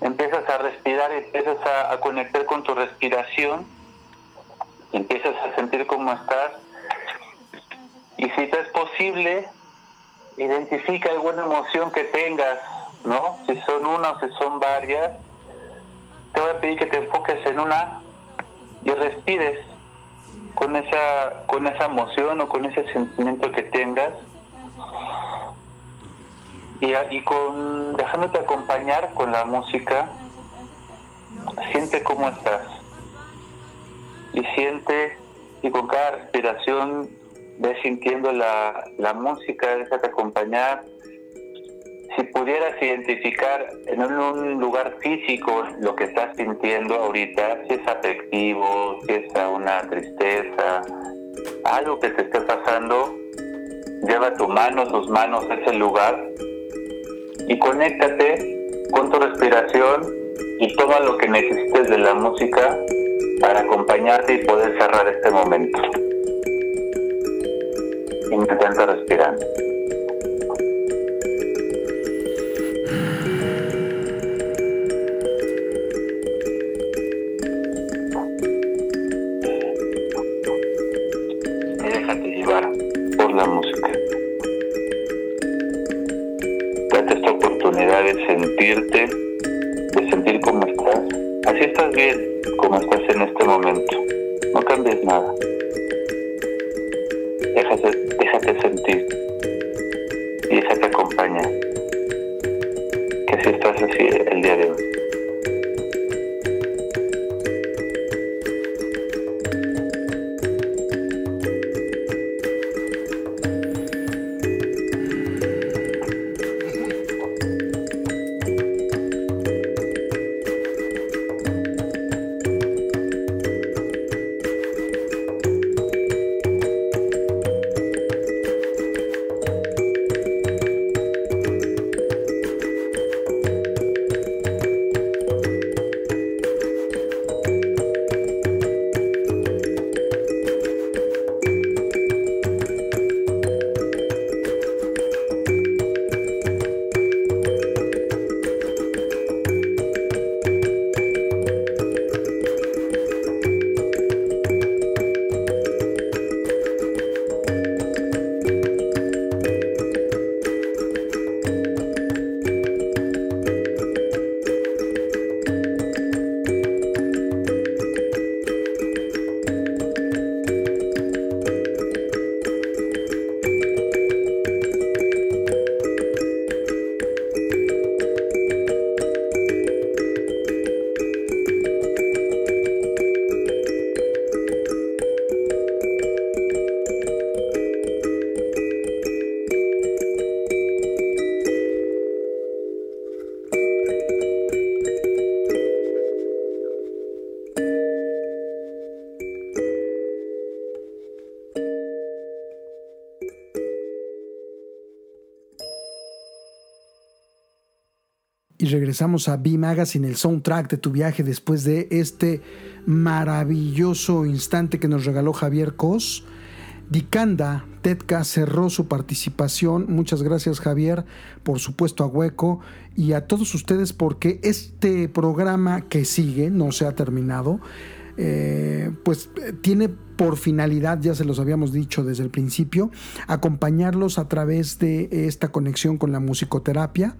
empiezas a respirar, empiezas a, a conectar con tu respiración, empiezas a sentir cómo estás. Y si te es posible, identifica alguna emoción que tengas, ¿no? Si son una o si son varias, te voy a pedir que te enfoques en una y respires con esa, con esa emoción o con ese sentimiento que tengas. Y, y con dejándote acompañar con la música, siente cómo estás. Y siente y con cada respiración ves sintiendo la, la música, déjate acompañar si pudieras identificar en un lugar físico lo que estás sintiendo ahorita, si es afectivo, si es una tristeza, algo que te esté pasando, lleva tu mano, tus manos a ese lugar y conéctate con tu respiración y todo lo que necesites de la música para acompañarte y poder cerrar este momento. Intenta respirar. De sentir cómo estás. Así estás bien, como estás en este momento. No cambies nada. Déjate, déjate sentir regresamos a B Magazine, el soundtrack de tu viaje después de este maravilloso instante que nos regaló Javier Cos. Dicanda, Tetka cerró su participación. Muchas gracias Javier, por supuesto a Hueco y a todos ustedes porque este programa que sigue, no se ha terminado, eh, pues eh, tiene por finalidad, ya se los habíamos dicho desde el principio, acompañarlos a través de esta conexión con la musicoterapia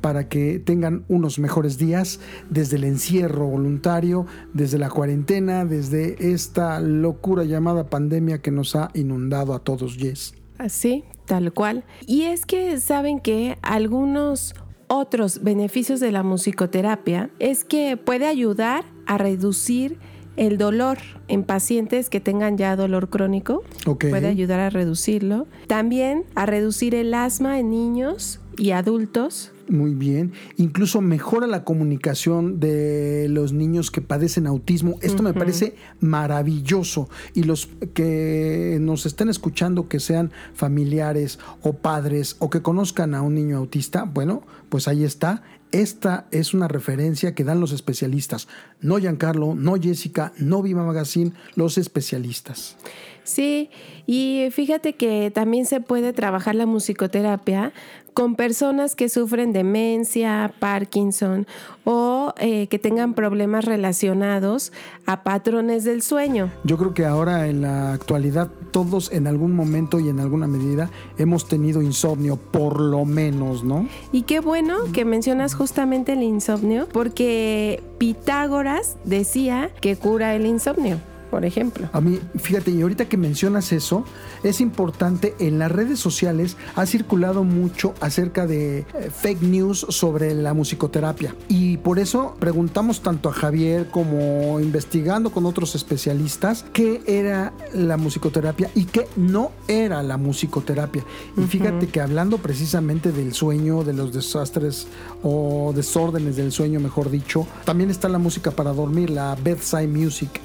para que tengan unos mejores días desde el encierro voluntario, desde la cuarentena, desde esta locura llamada pandemia que nos ha inundado a todos, Yes. Así, tal cual. Y es que saben que algunos otros beneficios de la musicoterapia es que puede ayudar a reducir el dolor en pacientes que tengan ya dolor crónico puede ayudar a reducirlo. También a reducir el asma en niños y adultos. Muy bien. Incluso mejora la comunicación de los niños que padecen autismo. Esto me parece maravilloso. Y los que nos estén escuchando, que sean familiares o padres o que conozcan a un niño autista, bueno, pues ahí está. Esta es una referencia que dan los especialistas. No Giancarlo, no Jessica, no Viva Magazine, los especialistas. Sí, y fíjate que también se puede trabajar la musicoterapia con personas que sufren demencia, Parkinson o eh, que tengan problemas relacionados a patrones del sueño. Yo creo que ahora en la actualidad todos en algún momento y en alguna medida hemos tenido insomnio, por lo menos, ¿no? Y qué bueno que mencionas justamente el insomnio, porque Pitágoras decía que cura el insomnio. Por ejemplo. A mí, fíjate, y ahorita que mencionas eso, es importante, en las redes sociales ha circulado mucho acerca de eh, fake news sobre la musicoterapia. Y por eso preguntamos tanto a Javier como investigando con otros especialistas qué era la musicoterapia y qué no era la musicoterapia. Y fíjate que hablando precisamente del sueño, de los desastres o desórdenes del sueño, mejor dicho, también está la música para dormir, la bedside music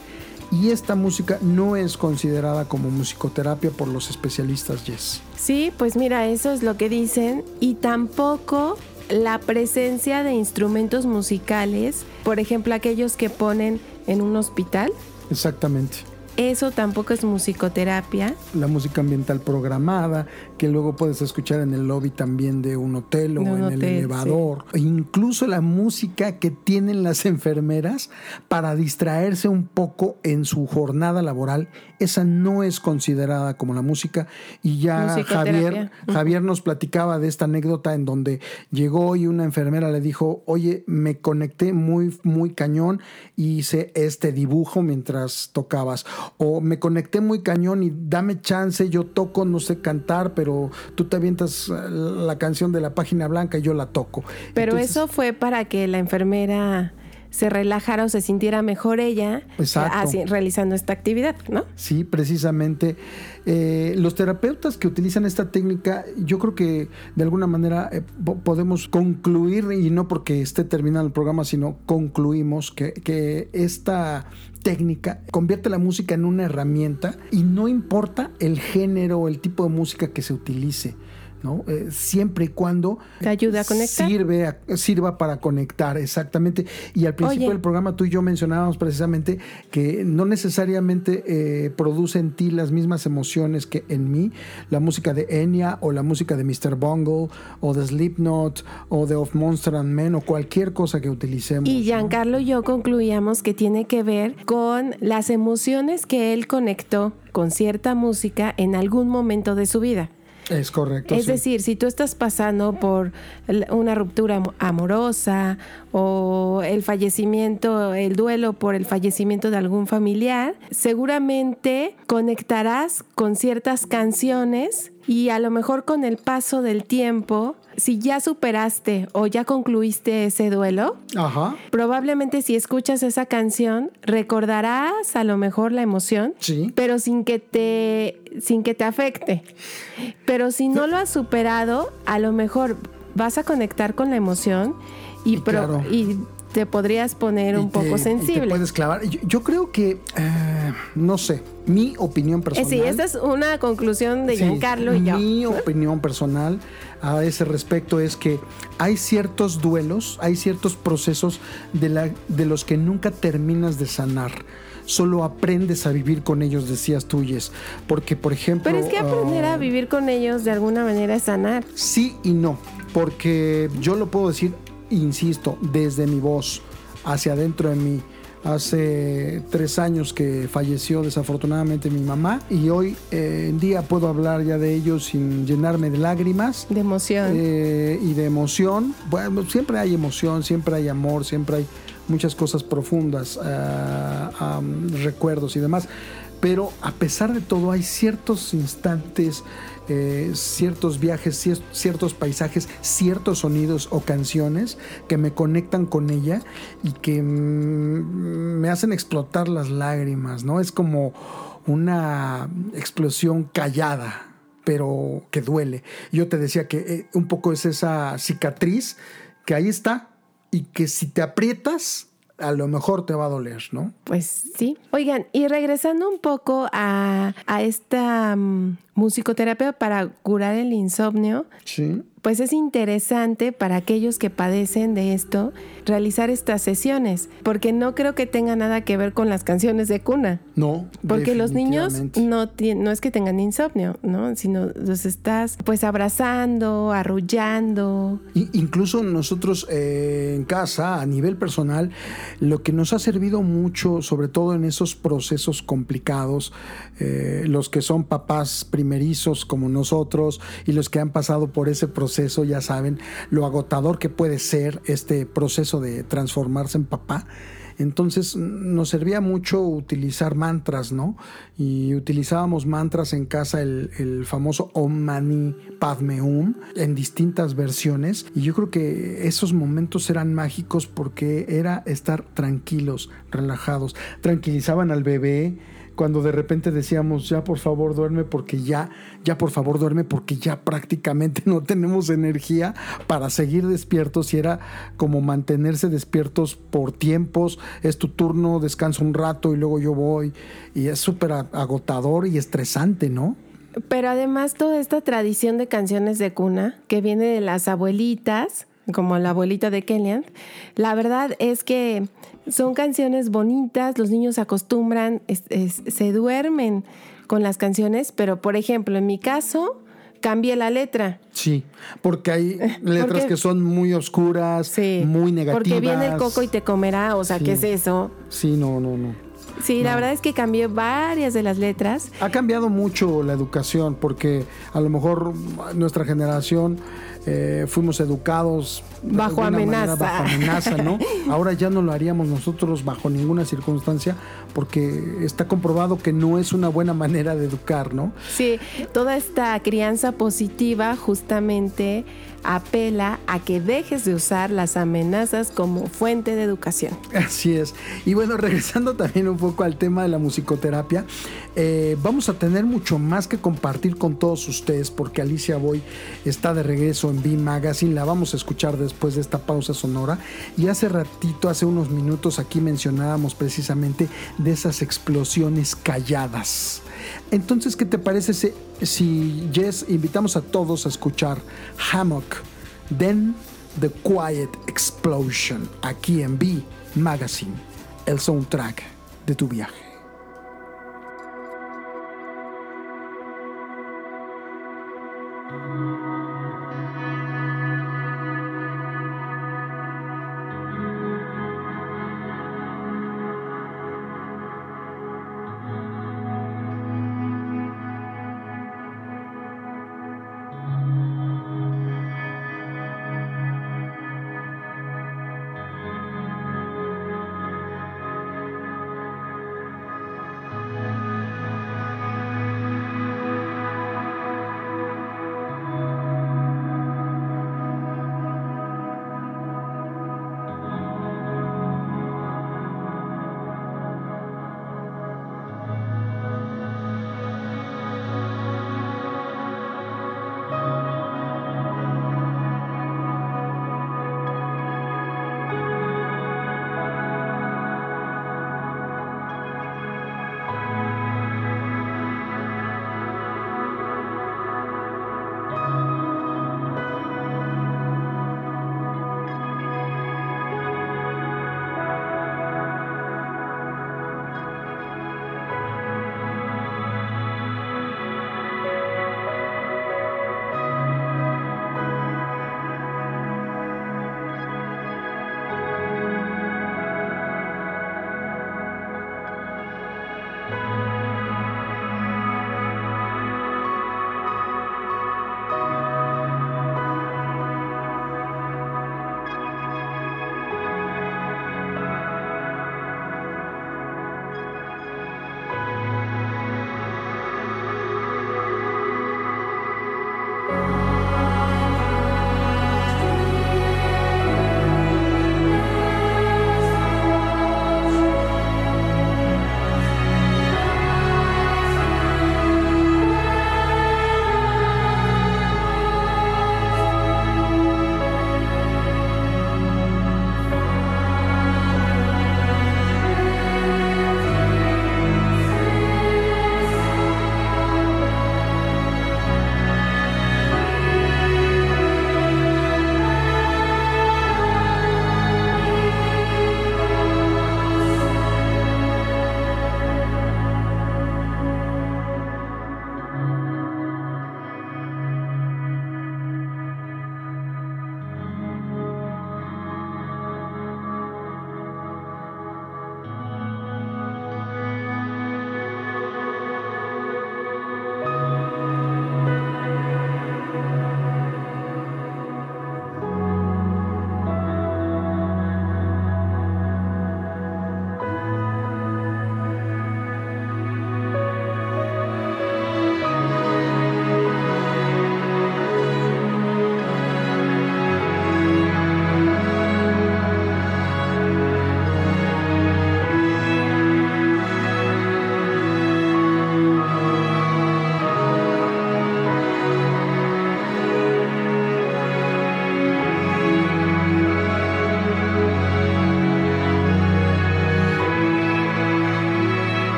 y esta música no es considerada como musicoterapia por los especialistas Yes. Sí, pues mira, eso es lo que dicen y tampoco la presencia de instrumentos musicales, por ejemplo, aquellos que ponen en un hospital. Exactamente. Eso tampoco es musicoterapia. La música ambiental programada, que luego puedes escuchar en el lobby también de un hotel o en el elevador. E incluso la música que tienen las enfermeras para distraerse un poco en su jornada laboral, esa no es considerada como la música. Y ya Javier, Javier nos platicaba de esta anécdota en donde llegó y una enfermera le dijo, oye, me conecté muy, muy cañón y hice este dibujo mientras tocabas o me conecté muy cañón y dame chance, yo toco, no sé cantar, pero tú te avientas eh, la canción de la página blanca y yo la toco. Pero eso fue para que la enfermera se relajara o se sintiera mejor ella realizando esta actividad, ¿no? Sí, precisamente. Eh, los terapeutas que utilizan esta técnica, yo creo que de alguna manera eh, podemos concluir, y no porque esté terminando el programa, sino concluimos que, que esta técnica convierte la música en una herramienta y no importa el género o el tipo de música que se utilice. ¿No? Eh, siempre y cuando te ayude a conectar. Sirve sirva para conectar, exactamente. Y al principio del programa tú y yo mencionábamos precisamente que no necesariamente eh, produce en ti las mismas emociones que en mí. La música de Enya o la música de Mr. Bungle o de Slipknot o de Of Monster and Men o cualquier cosa que utilicemos. Y Giancarlo y yo concluíamos que tiene que ver con las emociones que él conectó con cierta música en algún momento de su vida. Es correcto. Es decir, si tú estás pasando por una ruptura amorosa o el fallecimiento, el duelo por el fallecimiento de algún familiar, seguramente conectarás con ciertas canciones y a lo mejor con el paso del tiempo si ya superaste o ya concluiste ese duelo, probablemente si escuchas esa canción recordarás a lo mejor la emoción, pero sin que te sin que te afecte. Pero si no lo has superado, a lo mejor vas a conectar con la emoción y, y te podrías poner un poco sensible. te puedes clavar. Yo, creo que, eh, no sé, mi opinión personal. sí, esa es una conclusión de Giancarlo y yo. Mi opinión personal a ese respecto es que hay ciertos duelos, hay ciertos procesos de, la, de los que nunca terminas de sanar solo aprendes a vivir con ellos, decías tuyes. Porque, por ejemplo. Pero es que aprender a ah, vivir con ellos de alguna manera es sanar. Sí y no. Porque yo lo puedo decir, insisto, desde mi voz, hacia adentro de mí. Hace tres años que falleció desafortunadamente mi mamá y hoy eh, en día puedo hablar ya de ellos sin llenarme de lágrimas. De emoción. Eh, y de emoción. Bueno, siempre hay emoción, siempre hay amor, siempre hay muchas cosas profundas, eh, recuerdos y demás. Pero a pesar de todo hay ciertos instantes eh, ciertos viajes, ciertos paisajes, ciertos sonidos o canciones que me conectan con ella y que mm, me hacen explotar las lágrimas, ¿no? Es como una explosión callada pero que duele. Yo te decía que eh, un poco es esa cicatriz que ahí está y que si te aprietas, a lo mejor te va a doler, ¿no? Pues sí. Oigan, y regresando un poco a, esta mm, musicoterapia para curar el insomnio, sí pues es interesante para aquellos que padecen de esto realizar estas sesiones, porque no creo que tenga nada que ver con las canciones de cuna. No. Porque los niños no, no es que tengan insomnio, ¿no? Sino los estás pues abrazando, arrullando. incluso nosotros eh, en casa, a nivel personal, lo que nos ha servido mucho, sobre todo en esos procesos complicados, eh, los que son papás primerizos como nosotros y los que han pasado por ese proceso, ya saben lo agotador que puede ser este proceso de transformarse en papá. Entonces nos servía mucho utilizar mantras, ¿no? Y utilizábamos mantras en casa, el, el famoso Om Mani Padme Hum, en distintas versiones. Y yo creo que esos momentos eran mágicos porque era estar tranquilos, relajados. Tranquilizaban al bebé cuando de repente decíamos, ya por favor duerme porque ya, ya por favor duerme porque ya prácticamente no tenemos energía para seguir despiertos y era como mantenerse despiertos por tiempos, es tu turno, descansa un rato y luego yo voy. Y es súper agotador y estresante, ¿no? Pero además toda esta tradición de canciones de cuna que viene de las abuelitas, como la abuelita de Kellyan, la verdad es que son canciones bonitas, los niños se acostumbran, se duermen con las canciones, pero por ejemplo, en mi caso, cambié la letra. Sí, porque hay letras que son muy oscuras, muy negativas. Porque viene el coco y te comerá, o sea, ¿qué es eso? Sí, no, no, no. Sí, la verdad es que cambié varias de las letras. Ha cambiado mucho la educación porque a lo mejor nuestra generación eh, fuimos educados bajo amenaza. bajo amenaza, ¿no? Ahora ya no lo haríamos nosotros bajo ninguna circunstancia porque está comprobado que no es una buena manera de educar, ¿no? Sí, toda esta crianza positiva justamente apela a que dejes de usar las amenazas como fuente de educación. Así es. Y bueno, regresando también un poco al tema de la musicoterapia, eh, vamos a tener mucho más que compartir con todos ustedes porque Alicia Boy está de regreso en B Magazine, la vamos a escuchar después de esta pausa sonora. Y hace ratito, hace unos minutos aquí mencionábamos precisamente de esas explosiones calladas. Entonces, ¿qué te parece si, Jess invitamos a todos a escuchar Hammock, Then The Quiet Explosion, aquí en B Magazine, el soundtrack de tu viaje?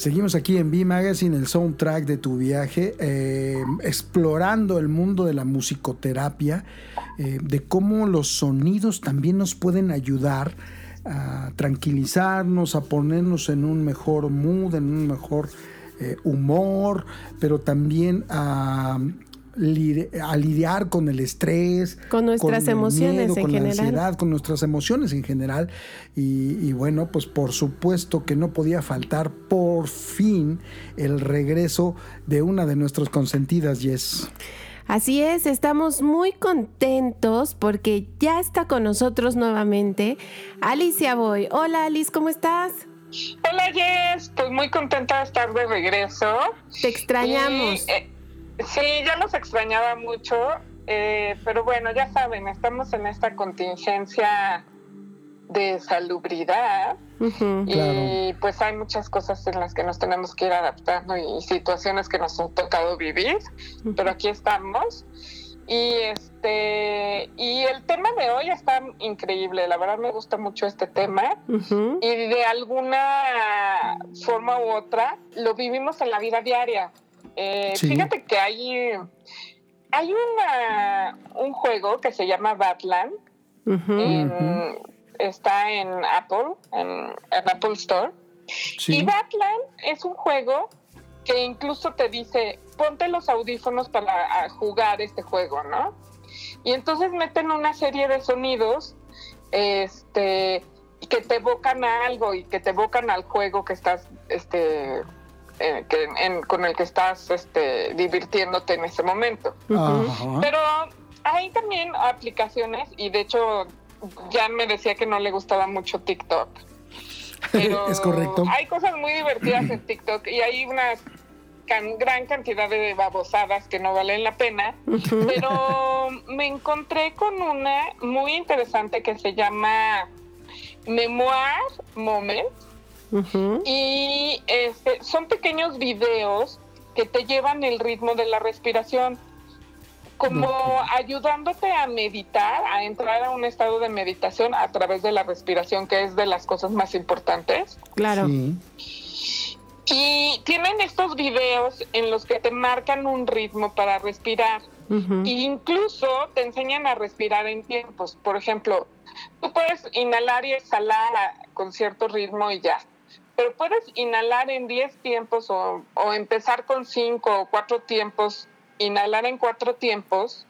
Seguimos aquí en B Magazine, el soundtrack de tu viaje, eh, explorando el mundo de la musicoterapia, eh, de cómo los sonidos también nos pueden ayudar a tranquilizarnos, a ponernos en un mejor mood, en un mejor eh, humor, pero también a a lidiar con el estrés, con nuestras emociones en con general. la ansiedad, con nuestras emociones en general. Y, bueno, pues por supuesto que no podía faltar por fin el regreso de una de nuestras consentidas, Yes. Así es, estamos muy contentos porque ya está con nosotros nuevamente Alicia Boy. Hola Alice, ¿cómo estás? Hola Jess, pues muy contenta de estar de regreso. Te extrañamos. Eh, Sí, ya los extrañaba mucho, eh, pero bueno, ya saben, estamos en esta contingencia de salubridad y pues hay muchas cosas en las que nos tenemos que ir adaptando y situaciones que nos han tocado vivir, pero aquí estamos. Y este y el tema de hoy está increíble, la verdad me gusta mucho este tema y de alguna forma u otra lo vivimos en la vida diaria. Eh, fíjate que hay, hay una, un juego que se llama Batland. Está en Apple, en, Apple Store. Y Batland es un juego que incluso te dice, ponte los audífonos para jugar este juego, ¿no? Y entonces meten una serie de sonidos este, que te evocan a algo y que te evocan al juego que estás este, eh, con el que estás este, divirtiéndote en ese momento. Pero hay también aplicaciones, y de hecho Jan me decía que no le gustaba mucho TikTok. es correcto. Hay cosas muy divertidas en TikTok y hay una gran cantidad de babosadas que no valen la pena, pero me encontré con una muy interesante que se llama Memoir Y este, son pequeños videos que te llevan el ritmo de la respiración, como ayudándote a meditar, a entrar a un estado de meditación a través de la respiración, que es de las cosas más importantes. Claro. Y tienen estos videos en los que te marcan un ritmo para respirar. E incluso te enseñan a respirar en tiempos. Por ejemplo, tú puedes inhalar y exhalar con cierto ritmo y ya pero puedes inhalar en 10 tiempos o, empezar con 5 o 4 tiempos, inhalar en 4 tiempos,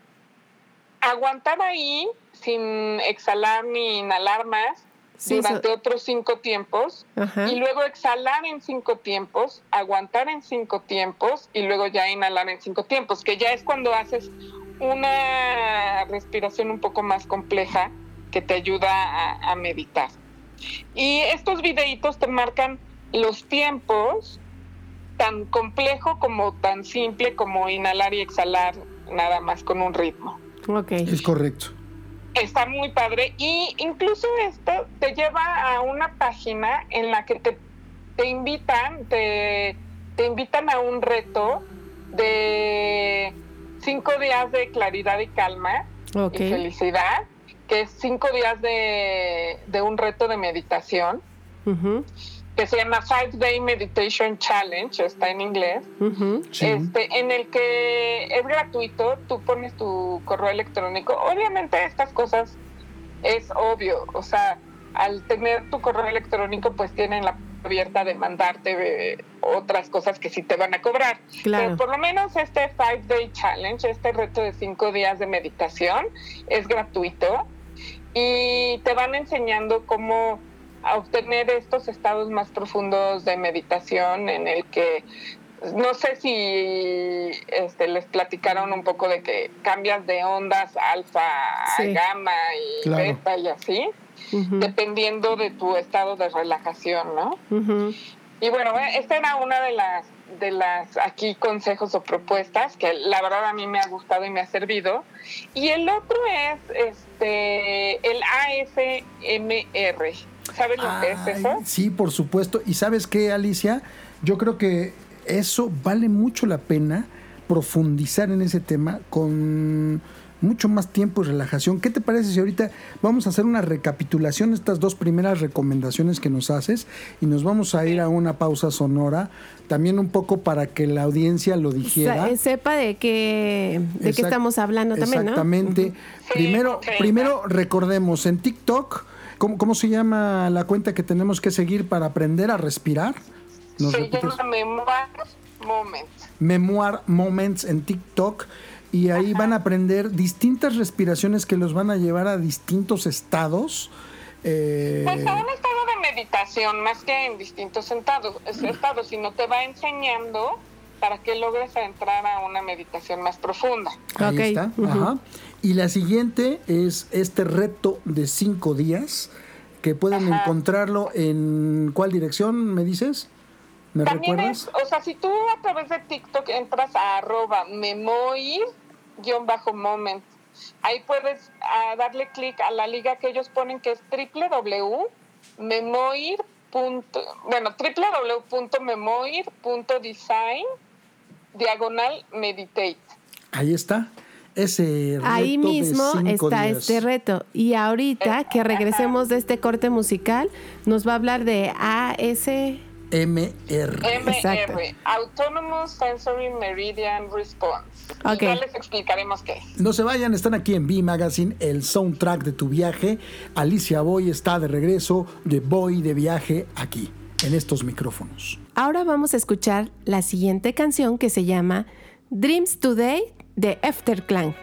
aguantar ahí sin exhalar ni inhalar más durante otros 5 tiempos y luego exhalar en 5 tiempos, aguantar en 5 tiempos y luego ya inhalar en 5 tiempos, que ya es cuando haces una respiración un poco más compleja que te ayuda a meditar. Y estos videitos te marcan los tiempos, tan complejo como tan simple como inhalar y exhalar nada más con un ritmo. Okay. Es correcto. Está muy padre y incluso esto te lleva a una página en la que te, te invitan, te, te invitan a un reto de cinco días de claridad y calma y felicidad que es cinco días de, un reto de meditación, que se llama Five Day Meditation Challenge, está en inglés, este, en el que es gratuito, tú pones tu correo electrónico. Obviamente estas cosas es obvio, o sea, al tener tu correo electrónico, pues tienen la abierta de mandarte eh, otras cosas que sí te van a cobrar. Pero por lo menos este Five Day Challenge, este reto de cinco días de meditación, es gratuito y te van enseñando cómo obtener estos estados más profundos de meditación en el que no sé si este, les platicaron un poco de que cambias de ondas alfa a gamma y beta y así, dependiendo de tu estado de relajación, ¿no? Y bueno, esta era una de las de las aquí consejos o propuestas que la verdad a mí me ha gustado y me ha servido. Y el otro es este el ASMR. ¿Sabes lo que es eso? Sí, por supuesto. Y sabes qué, Alicia, yo creo que eso vale mucho la pena profundizar en ese tema con mucho más tiempo y relajación. ¿Qué te parece si ahorita vamos a hacer una recapitulación de estas dos primeras recomendaciones que nos haces y nos vamos a ir a una pausa sonora, también un poco para que la audiencia lo dijera. Se- sepa de qué, de qué estamos hablando también, ¿no? Exactamente. Primero, primero recordemos en TikTok, ¿cómo, ¿cómo se llama la cuenta que tenemos que seguir para aprender a respirar? ¿Nos Se repites? llama Memoir Moment. Memoir Moments en TikTok y ahí van a aprender distintas respiraciones que los van a llevar a distintos estados. Eh, Pues a un estado de meditación, más que en distintos estados, estados, sino te va enseñando para que logres entrar a una meditación más profunda. Ahí Ok, está. Ajá. Y la siguiente es este reto de cinco días que pueden Ajá. encontrarlo en ¿cuál dirección me dices? ¿Me También recuerdas? es, o sea, si tú a través de TikTok entras a arroba memoir-moment, ahí puedes ah, darle clic a la liga que ellos ponen que es www.memoir. Bueno, www.memoir.design diagonal meditate. Ahí está. Ese reto Ahí de mismo cinco está días. este reto. Y ahorita que regresemos de este corte musical, nos va a hablar de AS. MR. Exacto. MR, Autonomous Sensory Meridian Response. Ok. Y ya les explicaremos qué es. No se vayan, están aquí en B Magazine, el soundtrack de tu viaje. Alicia Boy está de regreso de Boy de viaje aquí, en estos micrófonos. Ahora vamos a escuchar la siguiente canción que se llama Dreams Today de Efterklang.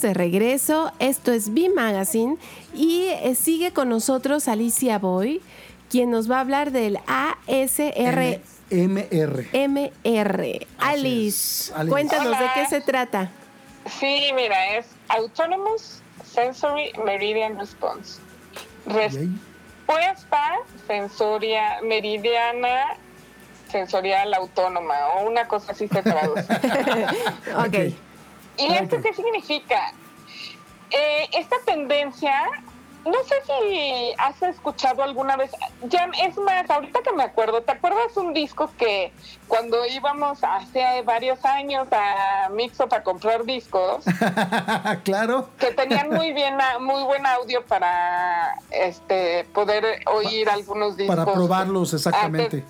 Estamos de regreso. Esto es B Magazine y eh, sigue con nosotros Alicia Boy, quien nos va a hablar del ASR. MR. MR. Alice, cuéntanos de qué se trata. Sí, mira, es Autonomous Sensory Meridian Response. Respuesta sensoria meridiana sensorial autónoma o una cosa así se traduce. ok. ¿Y esto qué significa? Eh, esta tendencia, no sé si has escuchado alguna vez, ya es más, ahorita que me acuerdo, ¿te acuerdas un disco que cuando íbamos hace varios años a Mixo para comprar discos, claro. que tenían muy bien, muy buen audio para este poder oír algunos discos Para probarlos exactamente. antes,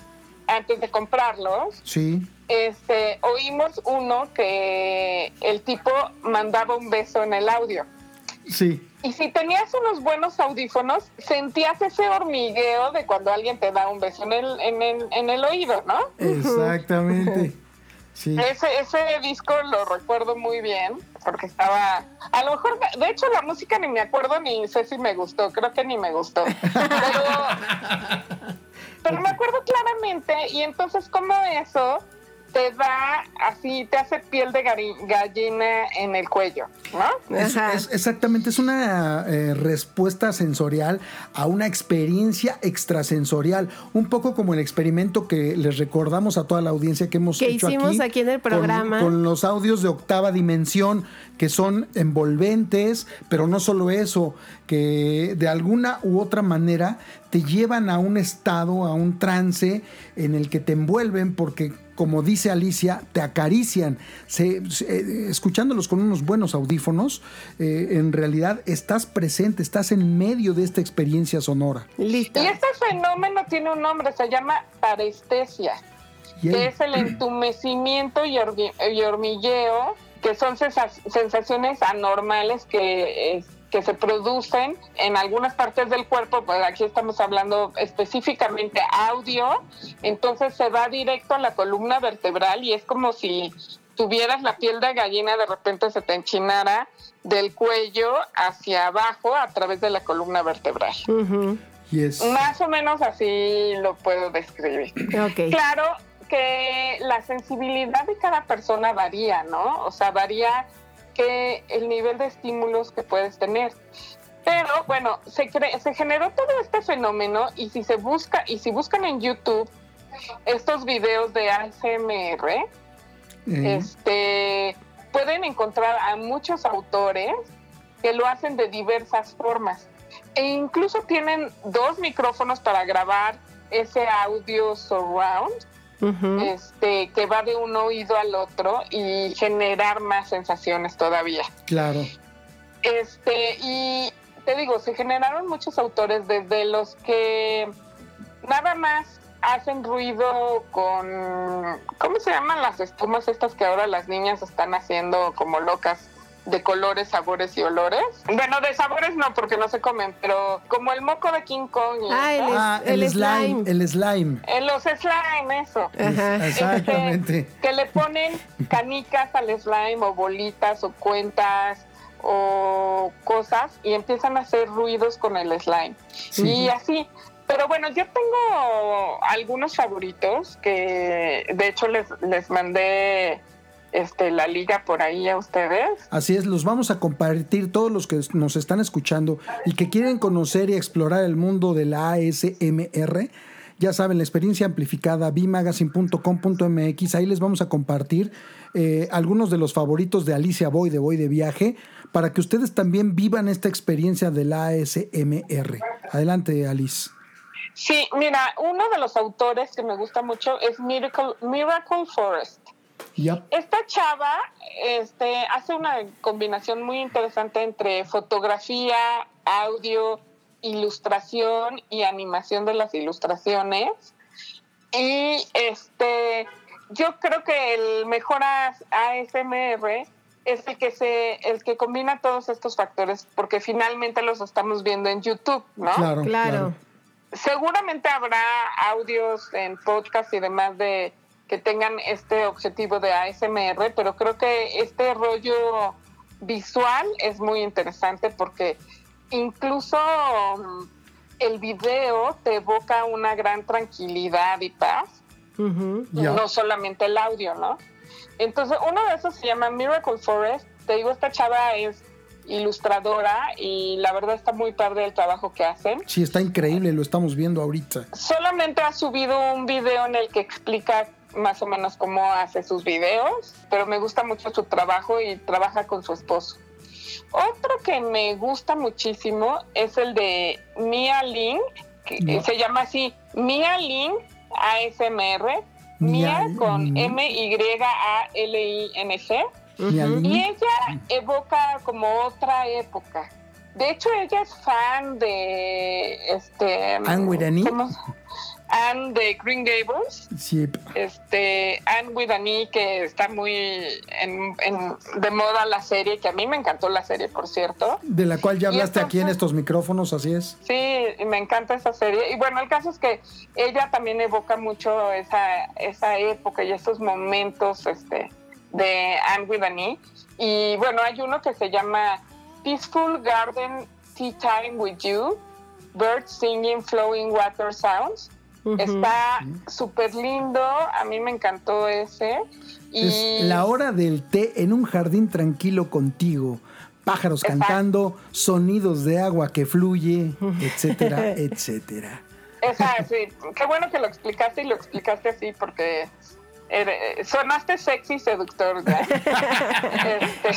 antes de comprarlos? Sí. Este, oímos uno que el tipo mandaba un beso en el audio. Sí. Y si tenías unos buenos audífonos, sentías ese hormigueo de cuando alguien te da un beso en el, en el, en el oído, ¿no? Exactamente. Sí. Ese, ese disco lo recuerdo muy bien, porque estaba... A lo mejor, de hecho, la música ni me acuerdo ni sé si me gustó, creo que ni me gustó. Pero, pero me acuerdo claramente, y entonces como eso te da así, te hace piel de gallina en el cuello, ¿no? Es, es- exactamente, es una eh, respuesta sensorial a una experiencia extrasensorial, un poco como el experimento que les recordamos a toda la audiencia que hemos Que hecho hicimos aquí en el con- programa. Con, los audios de octava dimensión, que son envolventes, pero no solo eso, que de alguna u otra manera te llevan a un estado, a un trance en el que te envuelven porque como dice Alicia, te acarician. Se- se- eh, escuchándolos con unos buenos audífonos, eh, en realidad estás presente, estás en medio de esta experiencia sonora. Listo. Y este fenómeno tiene un nombre, se llama parestesia, que es el entumecimiento y, hormi- y hormigueo, que son sensa- sensaciones anormales que, eh, que se producen en algunas partes del cuerpo, pues aquí estamos hablando específicamente audio, entonces se va directo a la columna vertebral y es como si tuvieras la piel de gallina, de repente se te enchinara del cuello hacia abajo a través de la columna vertebral. Ujú. y es- Más o menos así lo puedo describir. Ok. Claro que la sensibilidad de cada persona varía, ¿no? O sea, varía que el nivel de estímulos que puedes tener. Pero bueno, se, cre- se generó todo este fenómeno y si se busca y si buscan en YouTube estos videos de ASMR, este, pueden encontrar a muchos autores que lo hacen de diversas formas. E incluso tienen dos micrófonos para grabar ese audio surround, Este, que va de un oído al otro y generar más sensaciones todavía. claro. Este, y te digo, se generaron muchos autores, desde los que nada más hacen ruido con, ¿cómo se llaman las espumas estas que ahora las niñas están haciendo como locas? De colores, sabores y olores. Bueno, de sabores no, porque no se comen, pero como el moco de King Kong. y Ah, el, Ah, el, slime, el slime. En los slime, eso. Ajá. Exactamente. Este, que le ponen canicas al slime o bolitas o cuentas o cosas y empiezan a hacer ruidos con el slime. Sí. Y así. Pero bueno, yo tengo algunos favoritos que de hecho les, les mandé este, la liga por ahí a ustedes. Así es, los vamos a compartir todos los que nos están escuchando y que quieren conocer y explorar el mundo de la ASMR. Ya saben, la experiencia amplificada, bimagazine.com.mx, ahí les vamos a compartir eh, algunos de los favoritos de Alicia Boy, de Boy de Viaje, para que ustedes también vivan esta experiencia de la ASMR. Adelante, Alice. Sí, mira, uno de los autores que me gusta mucho es Miracle, Miracle Forest. Yep. Esta chava este, hace una combinación muy interesante entre fotografía, audio, ilustración y animación de las ilustraciones. Y este, yo creo que el mejor AS- ASMR es el que se, el que combina todos estos factores, porque finalmente los estamos viendo en YouTube, ¿no? Claro, Claro. seguramente habrá audios en podcast y demás de que tengan este objetivo de ASMR, pero creo que este rollo visual es muy interesante porque incluso mm, el video te evoca una gran tranquilidad y paz, Ujú. Ya. no solamente el audio, ¿no? Entonces, uno de esos se llama Miracle Forest. Te digo, esta chava es ilustradora y la verdad está muy padre el trabajo que hacen. Sí, está increíble, lo estamos viendo ahorita. Solamente ha subido un video en el que explica más o menos cómo hace sus videos, pero me gusta mucho su trabajo y trabaja con su esposo. Otro que me gusta muchísimo es el de Mia Lin, que Ya. se llama así Mia Lin ASMR, Mia Mia con Lin. M-Y-A-L-I-N-G. Mi Aline. Y ella evoca como otra época. De hecho, ella es fan de este Anne. Anne de Green Gables, Sí, este Anne with an E, que está muy en- en- de moda la serie, que a mí me encantó la serie, por cierto. de la cual ya hablaste aquí en estos micrófonos, así es. Sí, me encanta esa serie. Y bueno, el caso es que ella también evoca mucho esa, esa época y esos momentos este, de Anne with an E. Y bueno, hay uno que se llama Peaceful Garden Tea Time with You, Birds Singing Flowing Water Sounds. Está súper lindo, a mí me encantó ese. Y Es la hora del té en un jardín tranquilo contigo. Pájaros Exacto. cantando, sonidos de agua que fluye, etcétera, etcétera. Esa, sí, qué bueno que lo explicaste y lo explicaste así porque ere- sonaste sexy seductor. Este,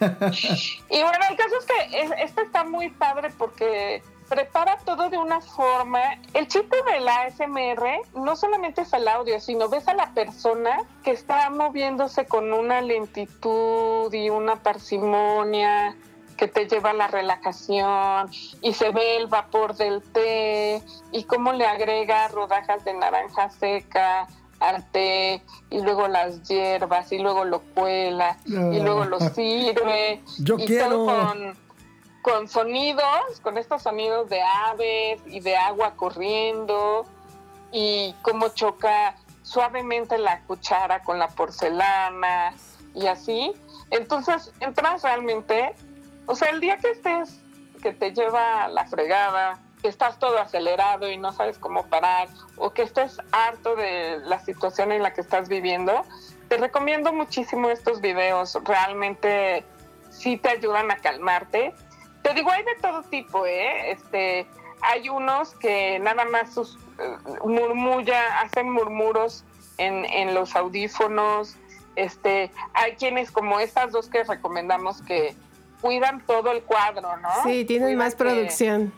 y bueno, el caso es que es- este está muy padre porque prepara todo de una forma. El chiste de la ASMR no solamente es el audio, sino ves a la persona que está moviéndose con una lentitud y una parsimonia que te lleva a la relajación y se ve el vapor del té y cómo le agrega rodajas de naranja seca al té y luego las hierbas y luego lo cuela y luego lo sirve Yo y quiero. todo con, con sonidos, con estos sonidos de aves y de agua corriendo y cómo choca suavemente la cuchara con la porcelana y así. Entonces entras realmente, o sea, el día que estés, que te lleva la fregada, que estás todo acelerado y no sabes cómo parar, o que estés harto de la situación en la que estás viviendo, te recomiendo muchísimo estos videos. Realmente sí te ayudan a calmarte. Te digo, hay de todo tipo, ¿eh? Este, hay unos que nada más sus, eh, murmulla, hacen murmuros en, en los audífonos. Este, hay quienes como estas dos que recomendamos que cuidan todo el cuadro, ¿no? Sí, tienen Cuidan más que- producción.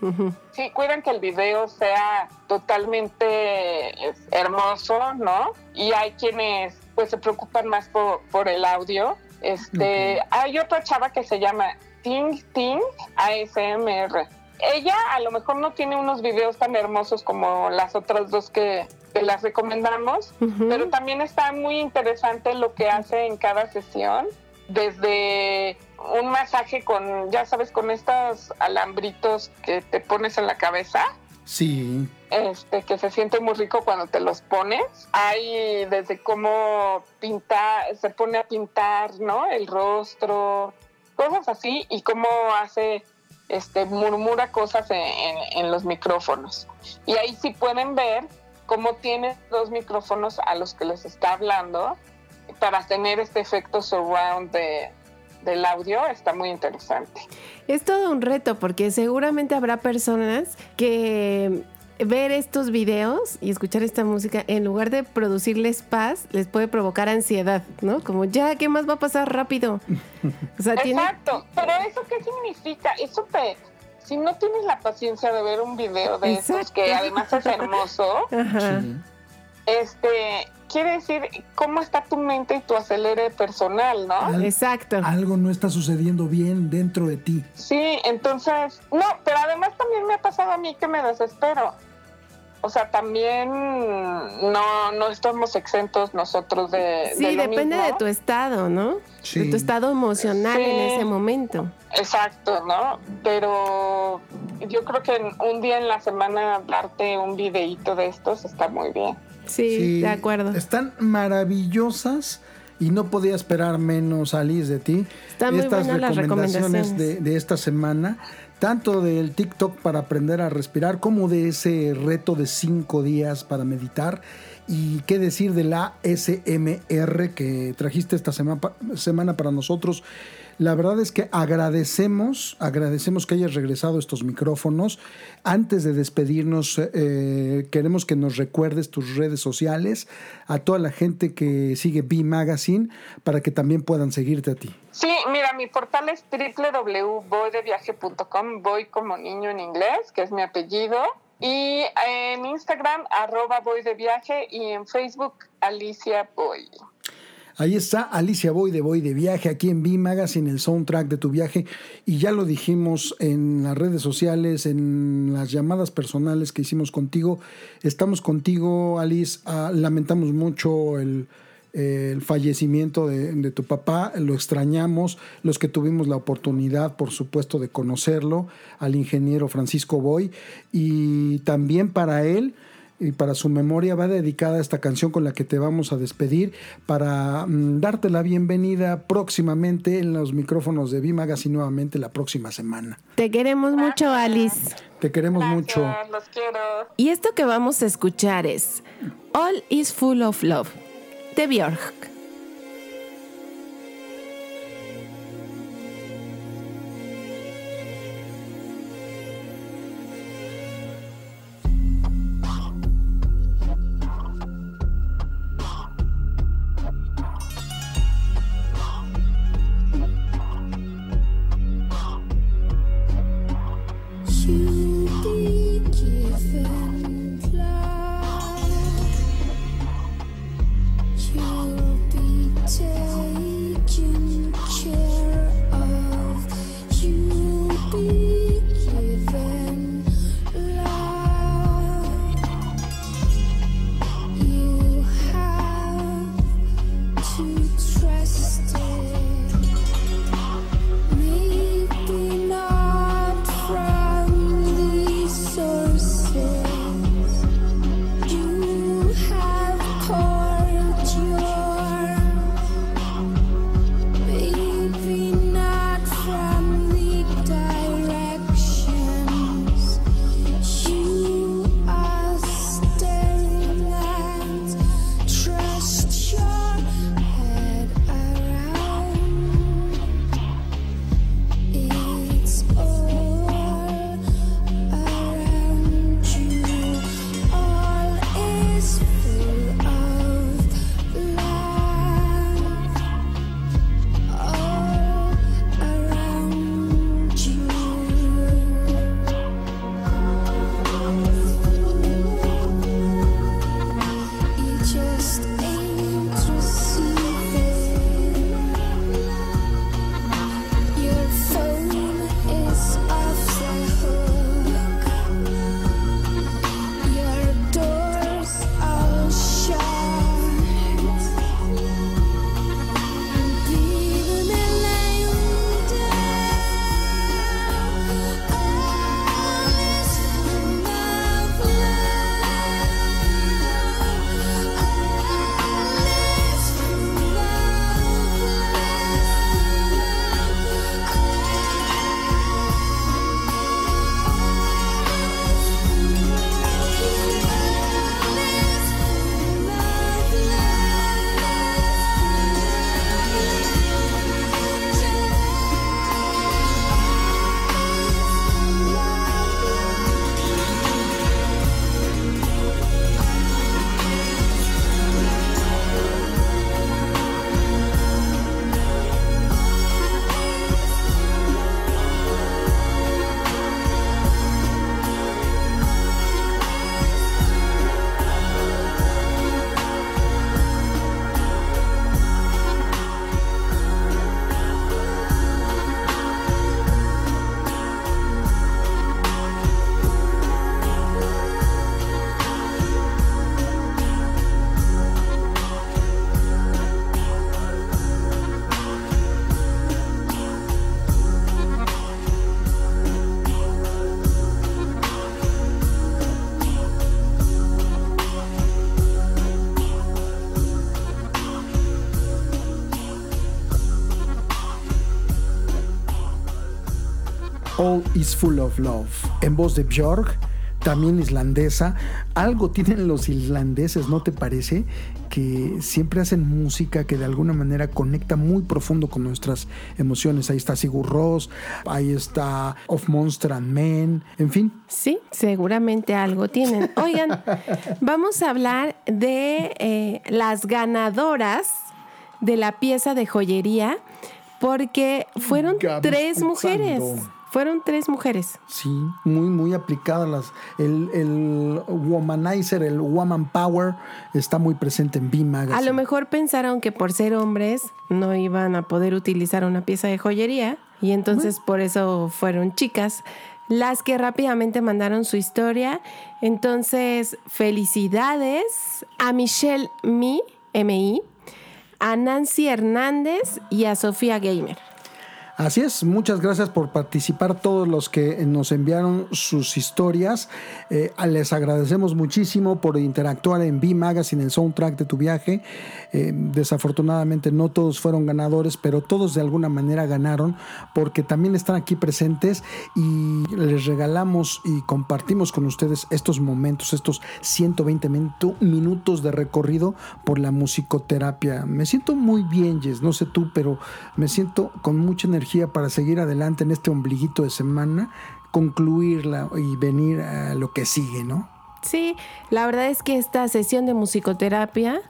Sí, cuidan que el video sea totalmente hermoso, ¿no? Y hay quienes pues se preocupan más por, por el audio. Este, hay otra chava que se llama Ting Ting ASMR. Ella a lo mejor no tiene unos videos tan hermosos como las otras dos que, que las recomendamos, pero también está muy interesante lo que hace en cada sesión, desde un masaje con, ya sabes, con estos alambritos que te pones en la cabeza, Sí, este, que se siente muy rico cuando te los pones. Hay desde cómo pintar, se pone a pintar, ¿no? El rostro, cosas así, y cómo hace, este, murmura cosas en, los micrófonos. Y ahí sí pueden ver cómo tiene dos micrófonos a los que les está hablando para tener este efecto surround de, del audio. Está muy interesante. Es todo un reto porque seguramente habrá personas que ver estos videos y escuchar esta música en lugar de producirles paz les puede provocar ansiedad, ¿no? Como ya, ¿qué más va a pasar rápido? O sea, tiene... Exacto, pero ¿eso qué significa? Eso te... Si no tienes la paciencia de ver un video de esos Exacto. que además es hermoso, Ajá. este, quiere decir cómo está tu mente y tu acelere personal, ¿no? Al- Exacto. Algo no está sucediendo bien dentro de ti. Sí, entonces, no, pero además también me ha pasado a mí que me desespero. O sea, también no, no estamos exentos nosotros de... Sí, de lo depende mismo. de tu estado, ¿no? Sí. De tu estado emocional Sí. en ese momento. Exacto, ¿no? Pero yo creo que en- un día en la semana darte un videíto de estos está muy bien. Sí, Sí, de acuerdo. Están maravillosas y no podía esperar menos, Alice, de ti. Están muy buenas las recomendaciones. de, de esta semana, tanto del TikTok para aprender a respirar, como de ese reto de cinco días para meditar. Y qué decir de la SMR que trajiste esta semana, semana para nosotros. La verdad es que agradecemos, agradecemos que hayas regresado estos micrófonos. Antes de despedirnos, eh, queremos que nos recuerdes tus redes sociales a toda la gente que sigue B Magazine para que también puedan seguirte a ti. Sí, mira, mi portal es www.voydeviaje.com, voy como niño en inglés, que es mi apellido. Y en Instagram, arroba voy de viaje y en Facebook, Alicia Boy. Ahí está Alicia Boy de Boy de Viaje, aquí en B Magazine, el soundtrack de tu viaje. Y ya lo dijimos en las redes sociales, en las llamadas personales que hicimos contigo. Estamos contigo, Alice. Ah, lamentamos mucho el, fallecimiento de tu papá, lo extrañamos, los que tuvimos la oportunidad, por supuesto, de conocerlo, al ingeniero Francisco Boy, y también para él y para su memoria va dedicada esta canción con la que te vamos a despedir para mm, darte la bienvenida próximamente en los micrófonos de B Magazine nuevamente la próxima semana. Te queremos mucho, Alice. Te queremos mucho. Los quiero. Y esto que vamos a escuchar es All is Full of Love de Björk. Is Full of Love, en voz de Björk, también islandesa. Algo tienen los islandeses, ¿no te parece? Que siempre hacen música que de alguna manera conecta muy profundo con nuestras emociones. Ahí está Sigur Rós, ahí está Of Monster and Men, en fin. Sí, seguramente algo tienen. Oigan, vamos a hablar de eh, las ganadoras de la pieza de joyería, porque fueron Gaby tres mujeres. Fueron tres mujeres. Sí, muy, muy aplicadas las. El, el womanizer, el woman power está muy presente en B Magazine. A lo mejor pensaron que por ser hombres no iban a poder utilizar una pieza de joyería y entonces por eso fueron chicas las que rápidamente mandaron su historia. Entonces, felicidades a Michelle Mi, MI, a Nancy Hernández y a Sofía Gamer. Así es, muchas gracias por participar todos los que nos enviaron sus historias. Eh, les agradecemos muchísimo por interactuar en B Magazine, el soundtrack de tu viaje. Eh, desafortunadamente no todos fueron ganadores, pero todos de alguna manera ganaron porque también están aquí presentes y les regalamos y compartimos con ustedes estos momentos, estos 120 minuto- minutos de recorrido por la musicoterapia. Me siento muy bien, Jess, no sé tú, pero me siento con mucha energía para seguir adelante en este ombliguito de semana, concluirla y venir a lo que sigue, ¿no? Sí, la verdad es que esta sesión de musicoterapia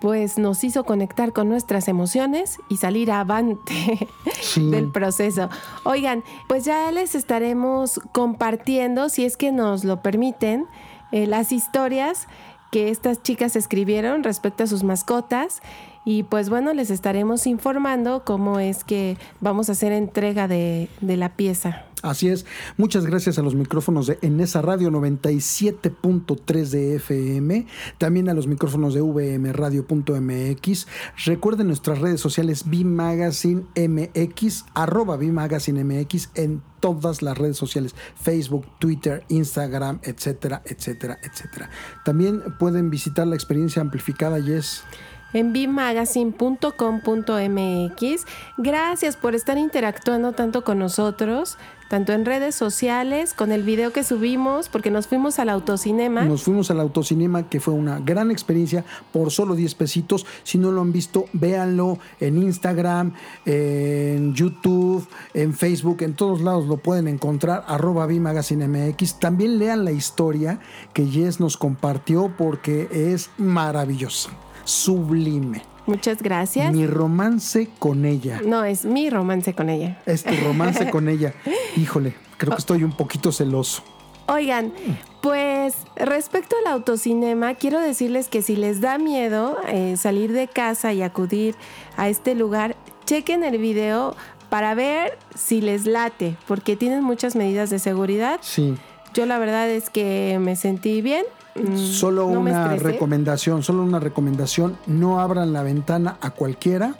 pues nos hizo conectar con nuestras emociones y salir avante Sí. del proceso. Oigan, pues ya les estaremos compartiendo, si es que nos lo permiten, eh, las historias que estas chicas escribieron respecto a sus mascotas. Y pues bueno, les estaremos informando cómo es que vamos a hacer entrega de, de la pieza. Así es. Muchas gracias a los micrófonos de Enesa Radio 97.3 de FM, también a los micrófonos de VM Radio.mx. Recuerden nuestras redes sociales Bimagazine MX, arroba Bimagazine MX en todas las redes sociales, Facebook, Twitter, Instagram, etcétera, etcétera, etcétera. También pueden visitar la experiencia amplificada, Yes. En bimagazine.com.mx. Gracias por estar interactuando tanto con nosotros, tanto en redes sociales, con el video que subimos, porque nos fuimos al autocinema. Nos fuimos al autocinema, que fue una gran experiencia por solo 10 pesitos. Si no lo han visto, véanlo en Instagram, en YouTube, en Facebook, en todos lados lo pueden encontrar, arroba Magazine MX. También lean la historia que Jess nos compartió porque es maravillosa, sublime. Muchas gracias. Mi romance con ella. No, es mi romance con ella. Es tu romance con ella. Híjole, creo que estoy un poquito celoso. Oigan, pues respecto al autocinema, quiero decirles que si les da miedo eh, salir de casa y acudir a este lugar, chequen el video para ver si les late, porque tienen muchas medidas de seguridad. Sí. Yo la verdad es que me sentí bien. Mm, Solo no una recomendación, solo una recomendación, no abran la ventana a cualquiera.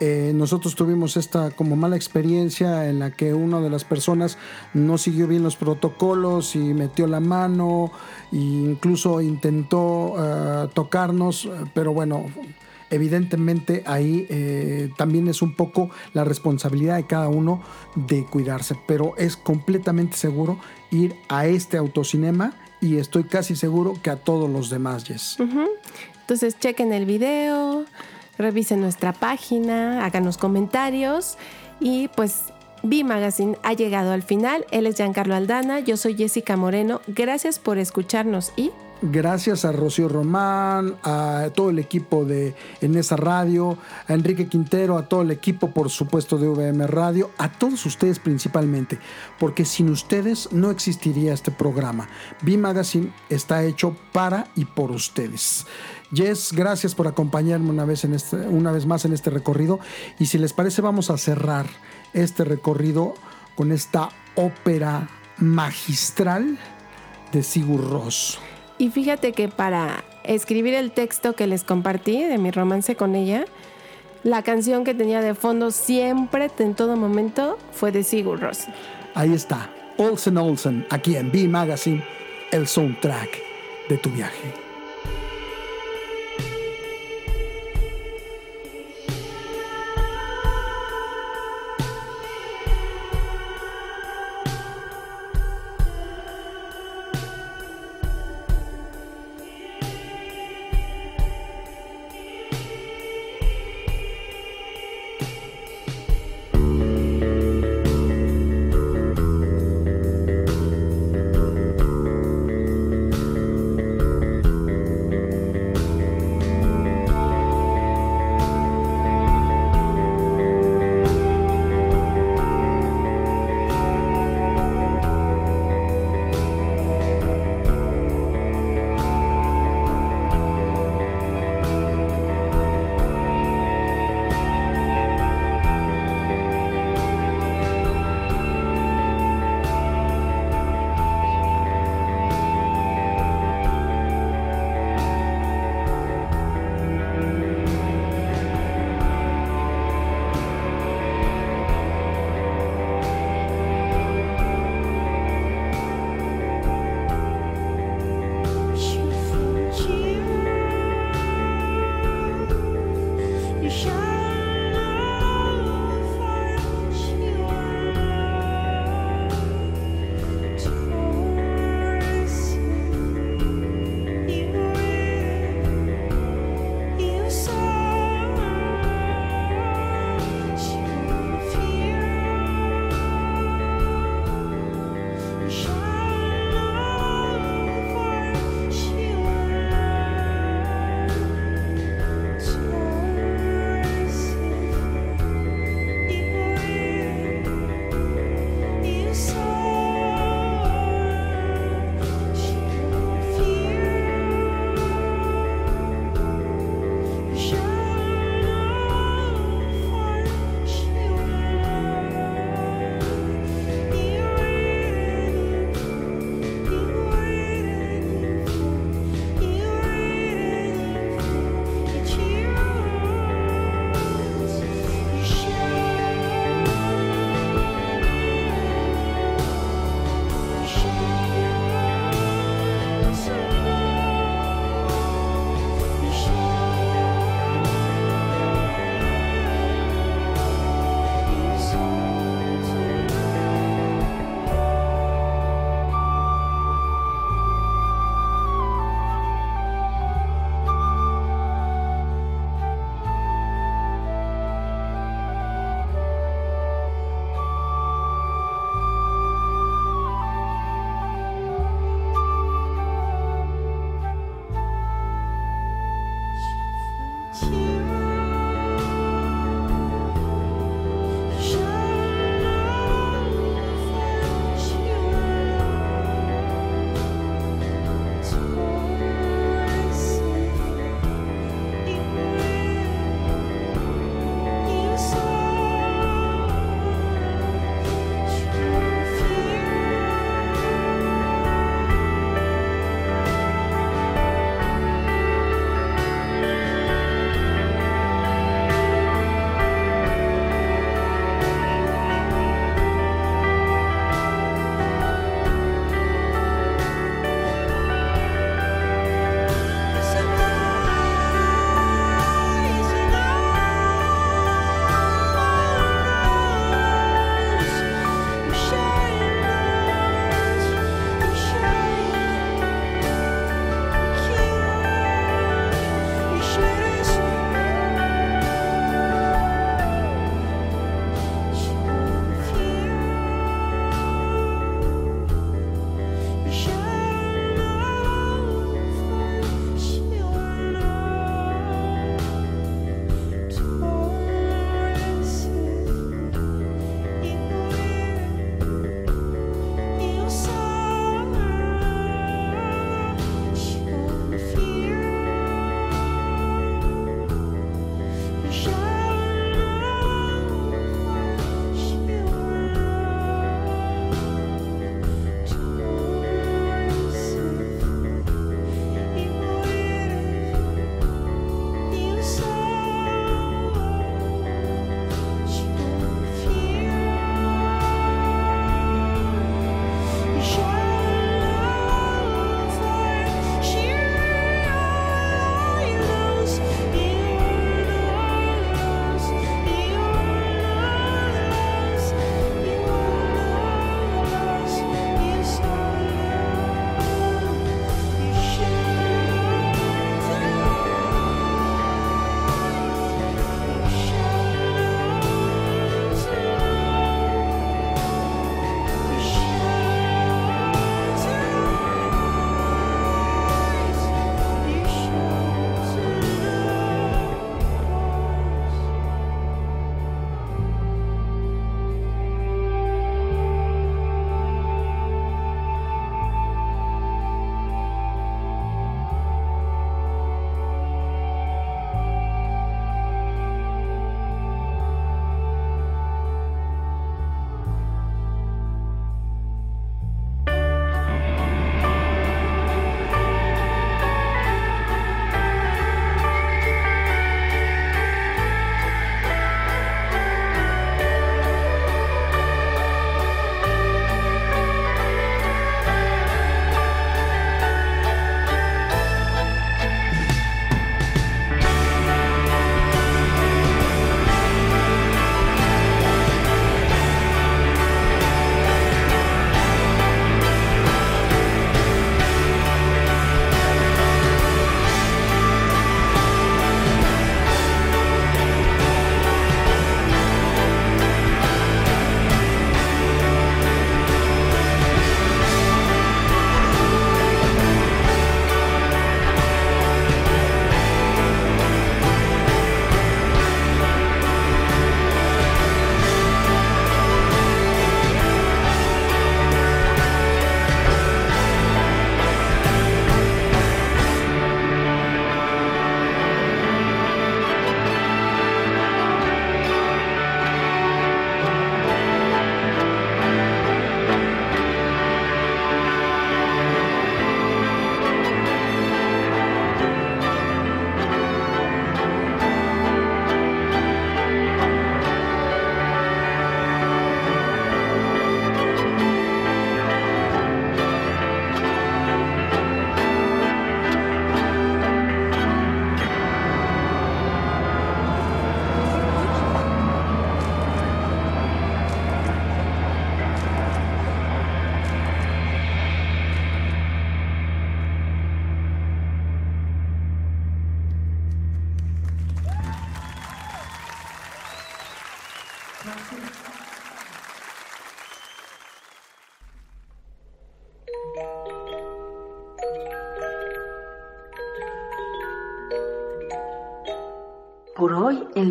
Eh, nosotros tuvimos esta como mala experiencia en la que una de las personas no siguió bien los protocolos y metió la mano e incluso intentó eh, tocarnos, pero bueno, evidentemente ahí eh, también es un poco la responsabilidad de cada uno de cuidarse, pero es completamente seguro ir a este autocinema y estoy casi seguro que a todos los demás, Jess. Ujú. Entonces chequen el video, revisen nuestra página, háganos comentarios y pues B Magazine ha llegado al final. Él es Giancarlo Aldana, yo soy Jessica Moreno. Gracias por escucharnos y Gracias a Rocío Román, a todo el equipo de En esa radio, a Enrique Quintero, a todo el equipo, por supuesto, de VM Radio, a todos ustedes principalmente, porque sin ustedes no existiría este programa. B Magazine está hecho para y por ustedes. Jess, gracias por acompañarme una vez, en este, una vez más en este recorrido. Y si les parece, vamos a cerrar este recorrido con esta ópera magistral de Sigur Rós. Y fíjate que para escribir el texto que les compartí de mi romance con ella, la canción que tenía de fondo siempre, en todo momento, fue de Sigur Rós. Ahí está, Olsen Olsen, aquí en B Magazine, el soundtrack de tu viaje.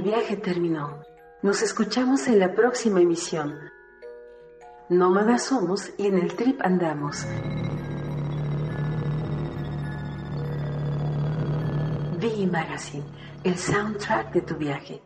Viaje terminó. Nos escuchamos en la próxima emisión. Nómadas somos y en el trip andamos. V Magazine, el soundtrack de tu viaje.